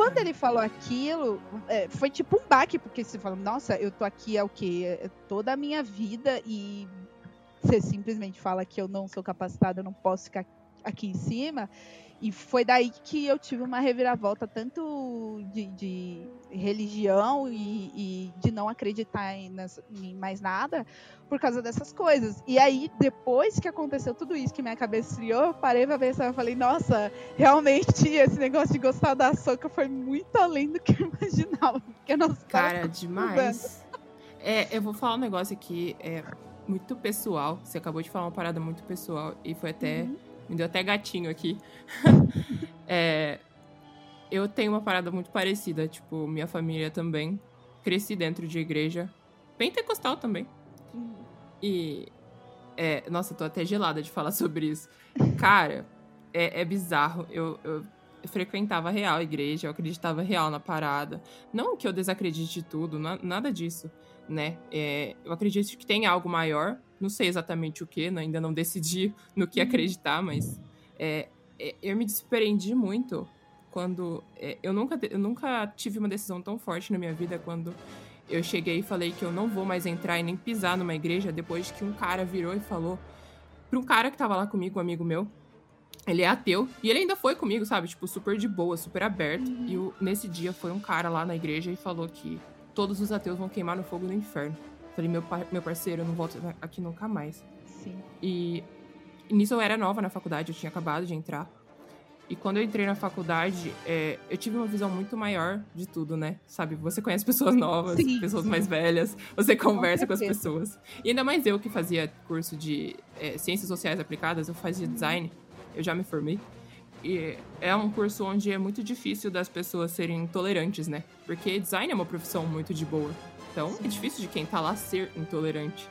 Quando ele falou aquilo, é, foi tipo um baque, porque você fala, nossa, eu tô aqui é o quê? É toda a minha vida e você simplesmente fala que eu não sou capacitada, eu não posso ficar aqui em cima. E foi daí que eu tive uma reviravolta, tanto de, de religião e, e, de não acreditar em, em, mais nada, por causa dessas coisas. E aí, depois que aconteceu tudo isso, que minha cabeça criou, eu parei pra pensar e falei, nossa, realmente esse negócio de gostar da soca foi muito além do que eu imaginava. Porque Cara, demais. É, eu vou falar um negócio aqui, é muito pessoal. Você acabou de falar uma parada muito pessoal e foi até. Uhum me deu até gatinho aqui. [LAUGHS] é, eu tenho uma parada muito parecida, tipo, minha família também. Cresci dentro de igreja. Pentecostal também. E. É, nossa, tô até gelada de falar [LAUGHS] sobre isso. Cara, é, é bizarro. Eu, eu, eu frequentava real a igreja, eu acreditava real na parada. Não que eu desacredite de tudo, na, nada disso, né? É, eu acredito que tem algo maior, não sei exatamente o que, né? ainda não decidi [LAUGHS] no que uhum. acreditar, mas é, é, eu me desprendi muito quando. É, eu, nunca, eu nunca tive uma decisão tão forte na minha vida quando eu cheguei e falei que eu não vou mais entrar e nem pisar numa igreja depois que um cara virou e falou para um cara que tava lá comigo, um amigo meu. Ele é ateu e ele ainda foi comigo, sabe? Tipo, super de boa, super aberto. Uhum. E o, nesse dia foi um cara lá na igreja e falou que todos os ateus vão queimar no fogo do inferno. Falei, meu, meu parceiro, eu não volto aqui nunca mais. Sim. E, e nisso eu era nova na faculdade, eu tinha acabado de entrar. E quando eu entrei na faculdade, é, eu tive uma visão muito maior de tudo, né? Sabe, você conhece pessoas novas, sim, pessoas sim. mais velhas, você conversa com, com, as pessoas. E ainda mais eu que fazia curso de é, ciências sociais aplicadas, eu fazia uhum. design, eu já me formei. E é um curso onde é muito difícil das pessoas serem tolerantes, né? Porque design é uma profissão muito de boa. Então, é difícil de quem tá lá ser intolerante.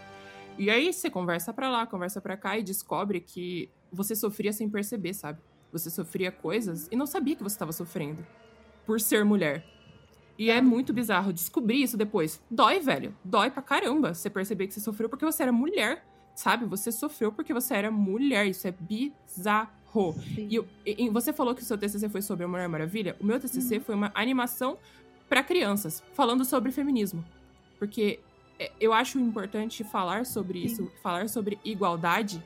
E aí você conversa para lá, conversa para cá e descobre que você sofria sem perceber, sabe? Você sofria coisas e não sabia que você estava sofrendo por ser mulher. E é muito bizarro descobrir isso depois. Dói, velho. Dói pra caramba você perceber que você sofreu porque você era mulher, sabe? Você sofreu porque você era mulher. Isso é bizarro. E, e, você falou que o seu TCC foi sobre a Mulher Maravilha. O meu TCC uhum. foi uma animação para crianças, falando sobre feminismo. Porque é, eu acho importante falar sobre isso, Sim. falar sobre igualdade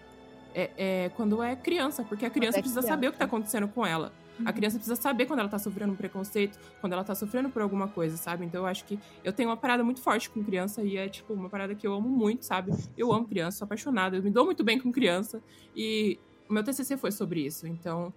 é, é, quando é criança, porque a criança é precisa criança. saber o que está acontecendo com ela. Uhum. A criança precisa saber quando ela tá sofrendo um preconceito, quando ela tá sofrendo por alguma coisa, sabe? Então eu acho que eu tenho uma parada muito forte com criança e é, tipo, uma parada que eu amo muito, sabe? Eu amo criança, sou apaixonada, eu me dou muito bem com criança e o meu TCC foi sobre isso. Então,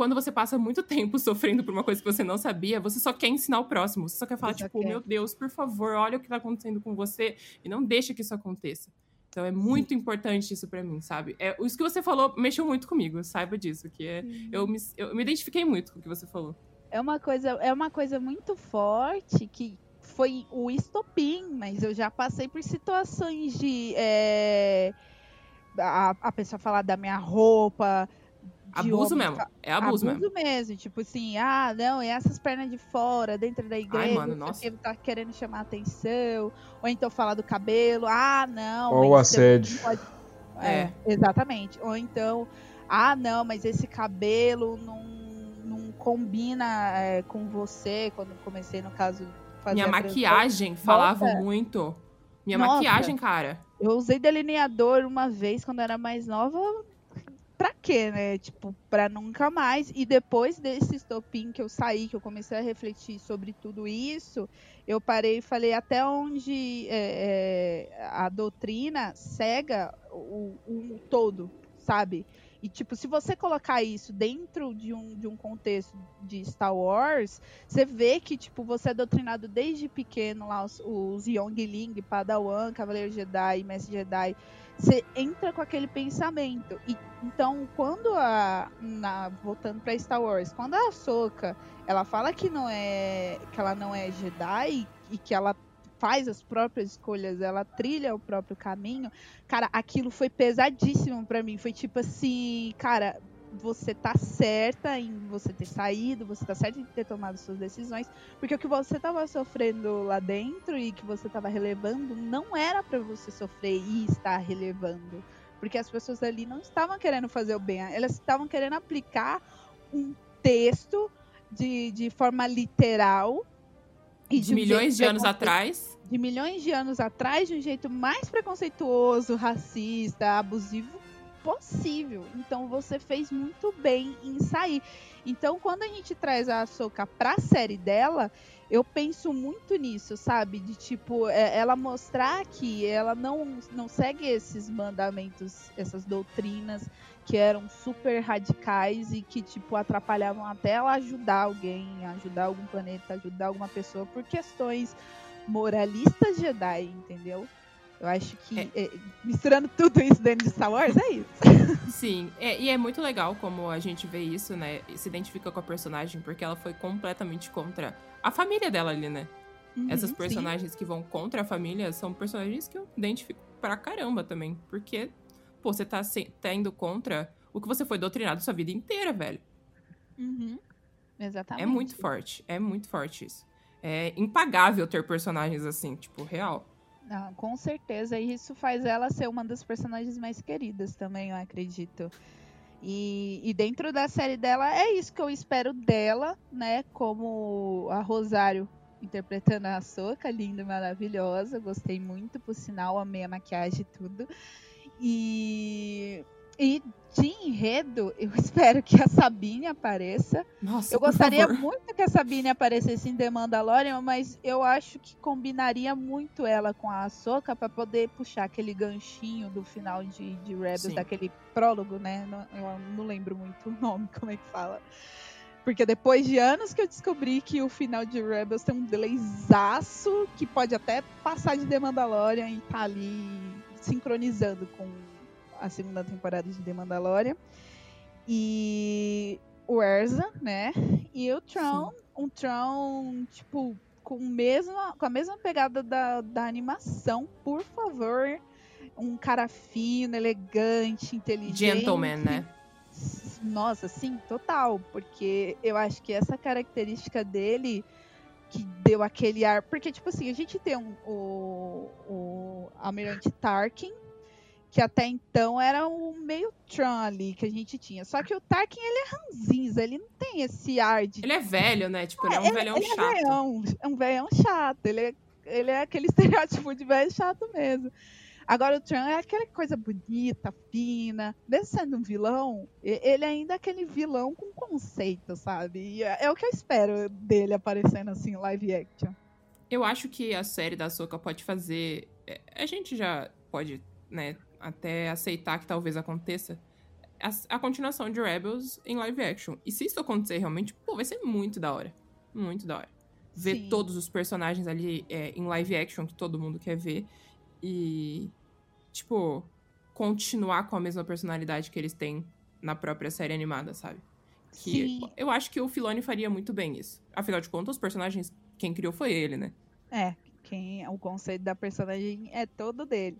quando você passa muito tempo sofrendo por uma coisa que você não sabia, você só quer ensinar o próximo. Você só quer falar, tipo, quer. meu Deus, por favor, olha o que tá acontecendo com você e não deixa que isso aconteça. Então é muito Sim. importante isso para mim, sabe? É, isso que você falou mexeu muito comigo, saiba disso, que é, eu, me, eu me identifiquei muito com o que você falou. É uma coisa, é uma coisa muito forte que foi o estopim, mas eu já passei por situações de é, a, a pessoa falar da minha roupa, Abuso mesmo. É abuso, abuso mesmo. mesmo. Tipo assim, ah, não, e essas pernas de fora, dentro da igreja, Ai, mano, nossa. tá querendo chamar atenção. Ou então falar do cabelo, ah, não. Ou o assédio. Pode... É, é, exatamente. Ou então, ah, não, mas esse cabelo não, não combina é, com você. Quando comecei, no caso, fazer Minha maquiagem falava Nossa. muito. Minha Nossa. maquiagem, cara. Eu usei delineador uma vez quando era mais nova pra quê, né? Tipo, pra nunca mais. E depois desse estopim que eu saí, que eu comecei a refletir sobre tudo isso, eu parei e falei até onde é, é, a doutrina cega o, o todo, sabe? E, tipo, se você colocar isso dentro de um, de um contexto de Star Wars, você vê que, tipo, você é doutrinado desde pequeno lá, os, os Youngling, Padawan, Cavaleiro Jedi, Mestre Jedi você entra com aquele pensamento. E então, quando a na, voltando para Star Wars, quando a Ahsoka, ela fala que não é que ela não é Jedi e que ela faz as próprias escolhas, ela trilha o próprio caminho. Cara, aquilo foi pesadíssimo para mim. Foi tipo assim, cara, você tá certa em você ter saído, você tá certa em ter tomado suas decisões, porque o que você tava sofrendo lá dentro e que você tava relevando não era para você sofrer e estar relevando, porque as pessoas ali não estavam querendo fazer o bem, elas estavam querendo aplicar um texto de, de forma literal. E de, de um milhões de anos atrás. De milhões de anos atrás, de um jeito mais preconceituoso, racista, abusivo possível. Então você fez muito bem em sair. Então quando a gente traz a Ahsoka pra série dela, eu penso muito nisso, sabe? De tipo, é, ela mostrar que ela não, não segue esses mandamentos, essas doutrinas que eram super radicais e que, tipo, atrapalhavam até ela ajudar alguém, ajudar algum planeta, ajudar alguma pessoa por questões moralistas Jedi, entendeu? Eu acho que é. É, misturando tudo isso dentro de Star Wars é isso. [LAUGHS] Sim, é, e é muito legal como a gente vê isso, né? Se identifica com a personagem, porque ela foi completamente contra a família dela ali, né? Uhum, Essas personagens sim. que vão contra a família são personagens que eu identifico pra caramba também. Porque, pô, você tá, tá indo contra o que você foi doutrinado sua vida inteira, velho. Uhum. Exatamente. É muito forte, é muito forte isso. É impagável ter personagens assim, tipo, real. Ah, com certeza, e isso faz ela ser uma das personagens mais queridas também, eu acredito. E, e, dentro da série dela, é isso que eu espero dela, né? Como a Rosário interpretando a Soca, linda maravilhosa. Gostei muito, por sinal, amei a maquiagem e tudo. E e de enredo, eu [LAUGHS] espero que a Sabine apareça. Nossa, eu gostaria muito que a Sabine aparecesse em The Mandalorian, mas eu acho que combinaria muito ela com a Ahsoka para poder puxar aquele ganchinho do final de, de Rebels, Sim. daquele prólogo, né? Não, eu não lembro muito o nome, [LAUGHS] como é que fala. Porque depois de anos que eu descobri que o final de Rebels tem um delayzaço que pode até passar de The Mandalorian e tá ali sincronizando com a segunda temporada de The Mandalorian. E o Erza, né? E o Tron, Sim. um Tron, tipo, com, mesma, com a mesma pegada da, da animação, por favor. Um cara fino, elegante, inteligente. Gentleman, né? Nossa, sim, total. Porque eu acho que essa característica dele que deu aquele ar. Porque, tipo assim, a gente tem um, o, o Almirante Tarkin, que até então era o meio Tron ali que a gente tinha. Só que o Tarkin, ele é ranzinza, ele não tem esse ar de... Ele é velho, né? Tipo, ele é um é, velhão ele chato. É, velhão, é um velhão chato, ele é, ele é aquele [LAUGHS] estereótipo de velho chato mesmo. Agora o Tron é aquela coisa bonita, fina. Mesmo sendo um vilão, ele ainda é aquele vilão com conceito, sabe? E é, é o que eu espero dele aparecendo assim, live action. Eu acho que a série da Soca pode fazer. É, a gente já pode, né, até aceitar que talvez aconteça, a, a, continuação de Rebels em live action. E se isso acontecer realmente, pô, vai ser muito da hora. Muito da hora. Ver Sim. todos os personagens ali é, em live action que todo mundo quer ver. E, tipo, continuar com a mesma personalidade que eles têm na própria série animada, sabe? Que Sim. eu acho que o Filoni faria muito bem isso. Afinal de contas, os personagens, quem criou foi ele, né? É, quem o conceito da personagem é todo dele.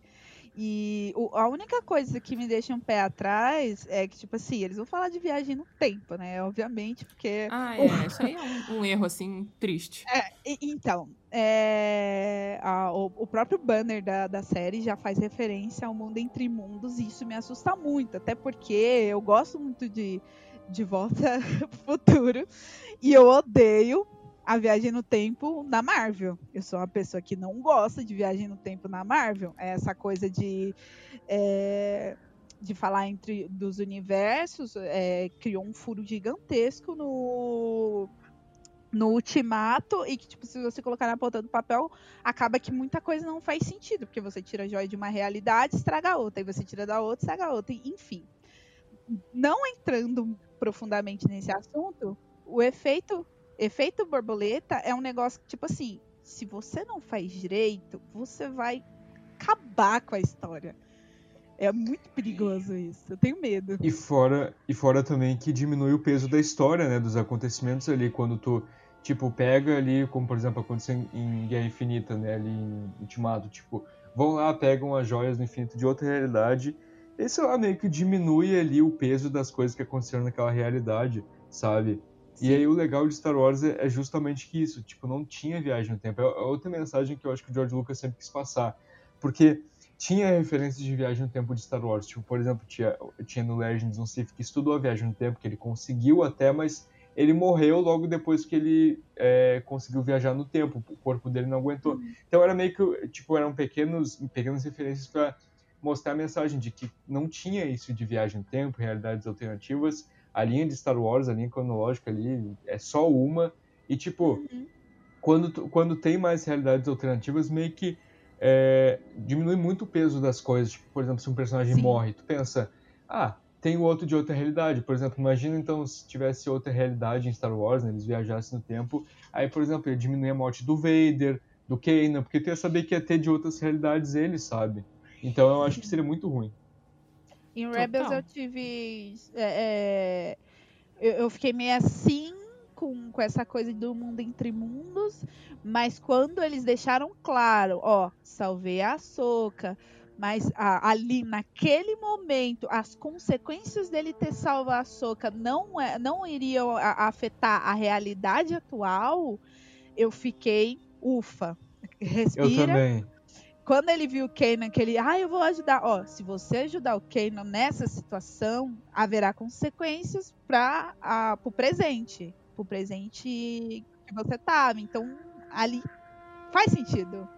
E o, a única coisa que me deixa um pé atrás é que, tipo assim, eles vão falar de viagem no tempo, né? Obviamente, porque. Ah, é. Isso aí é um, um erro, assim, triste. É, e, então, é, a, o, o, próprio banner da, da série já faz referência ao mundo entre mundos, e isso me assusta muito, até porque eu gosto muito de, de Volta [LAUGHS] pro Futuro, e eu odeio a viagem no tempo na Marvel. Eu sou uma pessoa que não gosta de viagem no tempo na Marvel. É essa coisa de. É, de falar entre dos universos, é, criou um furo gigantesco no, no Ultimato e que, tipo, se você colocar na ponta do papel, acaba que muita coisa não faz sentido, porque você tira a joia de uma realidade, estraga a outra, e você tira da outra, estraga a outra, enfim. Não entrando profundamente nesse assunto, o efeito efeito borboleta é um negócio que, tipo assim, se você não faz direito, você vai acabar com a história. É muito perigoso isso. Eu tenho medo. E fora, e fora também que diminui o peso da história, né? Dos acontecimentos ali, quando tu, tipo, pega ali, como por exemplo aconteceu em Guerra Infinita, né? Ali em Ultimato, tipo, vão lá, pegam as joias do infinito de outra realidade. Esse lá meio que diminui ali o peso das coisas que aconteceram naquela realidade, sabe? E aí o legal de Star Wars é, é justamente que isso, tipo, não tinha viagem no tempo. É, é outra mensagem que eu acho que o George Lucas sempre quis passar. Porque tinha referências de viagem no tempo de Star Wars. Tipo, por exemplo, tinha, tinha no Legends um Sith que estudou a viagem no tempo, que ele conseguiu até, mas ele morreu logo depois que ele é, conseguiu viajar no tempo, o corpo dele não aguentou. Uhum. Então era meio que, tipo, eram pequenos, pequenas referências para mostrar a mensagem de que não tinha isso de viagem no tempo, realidades alternativas. A linha de Star Wars, a linha cronológica ali, é só uma. E, tipo, uhum. quando, quando tem mais realidades alternativas, meio que é, diminui muito o peso das coisas. Tipo, por exemplo, se um personagem Sim. morre, tu pensa, ah, tem o outro de outra realidade. Por exemplo, imagina então se tivesse outra realidade em Star Wars, né, eles viajassem no tempo, aí, por exemplo, ia diminuir a morte do Vader, do Kanan, porque tu ia saber que ia ter de outras realidades ele, sabe? Então eu acho que seria muito ruim. Em Rebels eu tive. É, é, eu, eu fiquei meio assim com, com essa coisa do mundo entre mundos, mas quando eles deixaram claro, ó, salvei a Soca, mas ali naquele momento as consequências dele ter salvo a Soca não é, não iriam a, afetar a realidade atual, eu fiquei ufa. Respira. Eu também. Quando ele viu o Kanan, que ele, ah, eu vou ajudar. Ó, se você ajudar o Kanan nessa situação, haverá consequências para o presente pro presente que você tava. Então, ali faz sentido.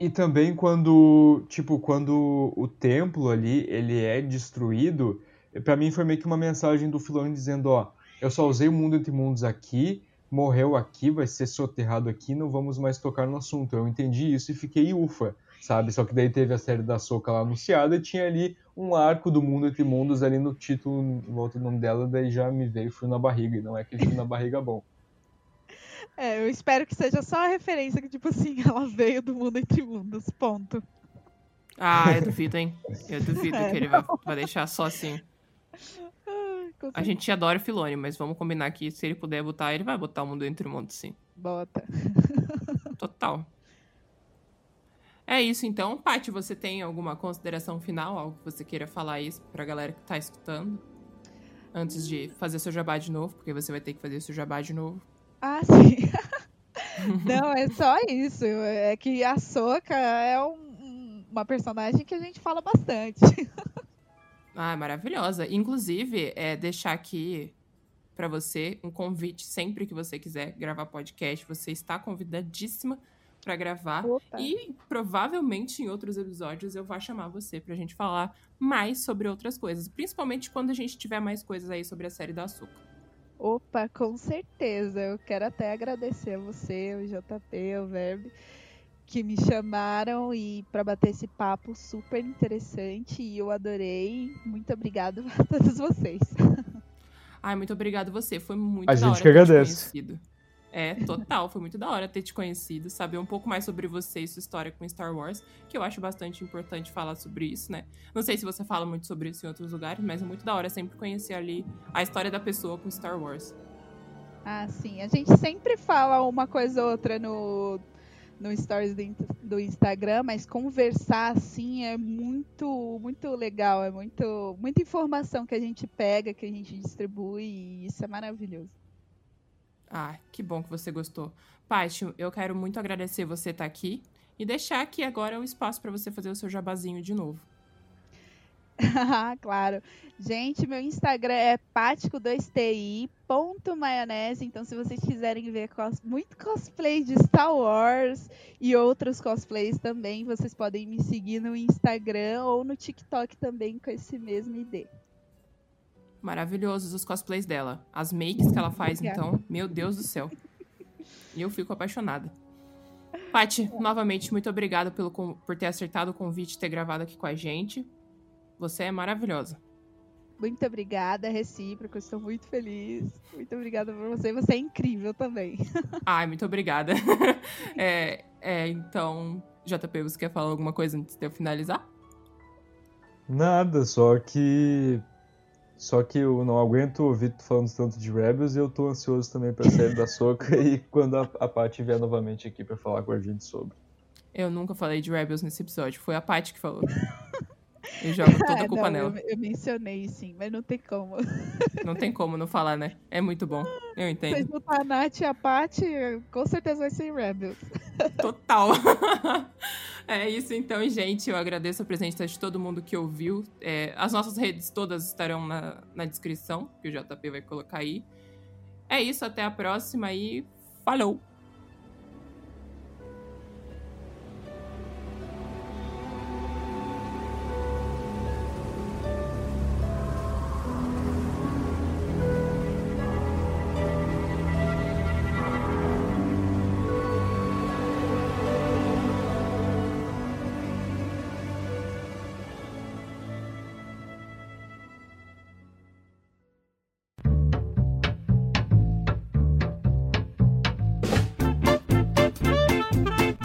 E também quando, tipo, quando o templo ali, ele é destruído, para mim foi meio que uma mensagem do Filoni dizendo, ó, eu só usei o mundo entre mundos aqui, morreu aqui, vai ser soterrado aqui, não vamos mais tocar no assunto. Eu entendi isso e fiquei ufa, sabe? Só que daí teve a série da Soca lá anunciada e tinha ali um arco do mundo entre mundos ali no título, em volta do nome dela, daí já me veio frio na barriga, e não é aquele frio na barriga bom. É, eu espero que seja só a referência que, tipo assim, [LAUGHS] ela veio do mundo entre mundos, ponto. Ah, eu duvido, hein? Eu duvido [LAUGHS] é, que ele vai, vai, deixar só assim. a gente adora o Filone, mas vamos combinar que se ele puder botar, ele vai botar o mundo entre mundos, sim. Bota. Total. É isso então. Paty, você tem alguma consideração final? Algo que você queira falar isso pra galera que tá escutando? Antes de fazer seu jabá de novo, porque você vai ter que fazer seu jabá de novo. Ah, sim. [LAUGHS] Não, é só isso. É que a Soca é um, uma personagem que a gente fala bastante. [LAUGHS] Ah, maravilhosa. Inclusive, é deixar aqui para você um convite sempre que você quiser gravar podcast. Você está convidadíssima para gravar. Opa. E provavelmente em outros episódios eu vou chamar você pra gente falar mais sobre outras coisas. Principalmente quando a gente tiver mais coisas aí sobre a série da Açúcar. Opa, com certeza. Eu quero até agradecer a você, o JP, o Verbe, que me chamaram e para bater esse papo super interessante e eu adorei. Muito obrigado [LAUGHS] a todos vocês. Ai, muito obrigado você. Foi muito a gente que agradece. É, total. Foi muito da hora ter te conhecido, saber um pouco mais sobre você e sua história com Star Wars, que eu acho bastante importante falar sobre isso, né? Não sei se você fala muito sobre isso em outros lugares, mas é muito da hora sempre conhecer ali a história da pessoa com Star Wars. Ah, sim. A gente sempre fala uma coisa ou outra no, no stories do, do Instagram, mas conversar assim é muito muito legal, é muito muita informação que a gente pega, que a gente distribui e isso é maravilhoso. Ah, que bom que você gostou. Paty, eu quero muito agradecer você estar tá aqui e deixar aqui agora o espaço para você fazer o seu jabazinho de novo. [LAUGHS] claro. Gente, meu Instagram é pático2ti.maionese. Então, se vocês quiserem ver cos muito cosplay de Star Wars e outros cosplays também, vocês podem me seguir no Instagram ou no TikTok também com esse mesmo ID maravilhosos os cosplays dela. As makes que ela faz, então, meu Deus do céu. E eu fico apaixonada. Paty, novamente, muito obrigada pelo, por ter acertado o convite e ter gravado aqui com a gente. Você é maravilhosa. Muito obrigada, recíproco. Estou muito feliz. Muito obrigada por você. Você é incrível também. [LAUGHS] Ai, muito obrigada. [LAUGHS] é, é, então, JP, você quer falar alguma coisa antes de eu finalizar? Nada, só que só que eu não aguento ouvir tu falando tanto de Rebels e eu tô ansioso também pra série da Soca [LAUGHS] e quando a, a Paty vier novamente aqui pra falar com a gente sobre. Eu nunca falei de Rebels nesse episódio, foi a Paty que falou. [LAUGHS] Eu jogo toda a culpa não, nela. Eu, eu, mencionei sim, mas não tem como. Não tem como não falar, né? É muito bom. Eu [LAUGHS] entendo. Se botar a Nath e a Paty, com certeza vai ser Rebels. [LAUGHS] Total. [LAUGHS] É isso então, gente. Eu agradeço a presença de todo mundo que ouviu. É, as nossas redes todas estarão na, na descrição, que o JP vai colocar aí. É isso, até a próxima e falou!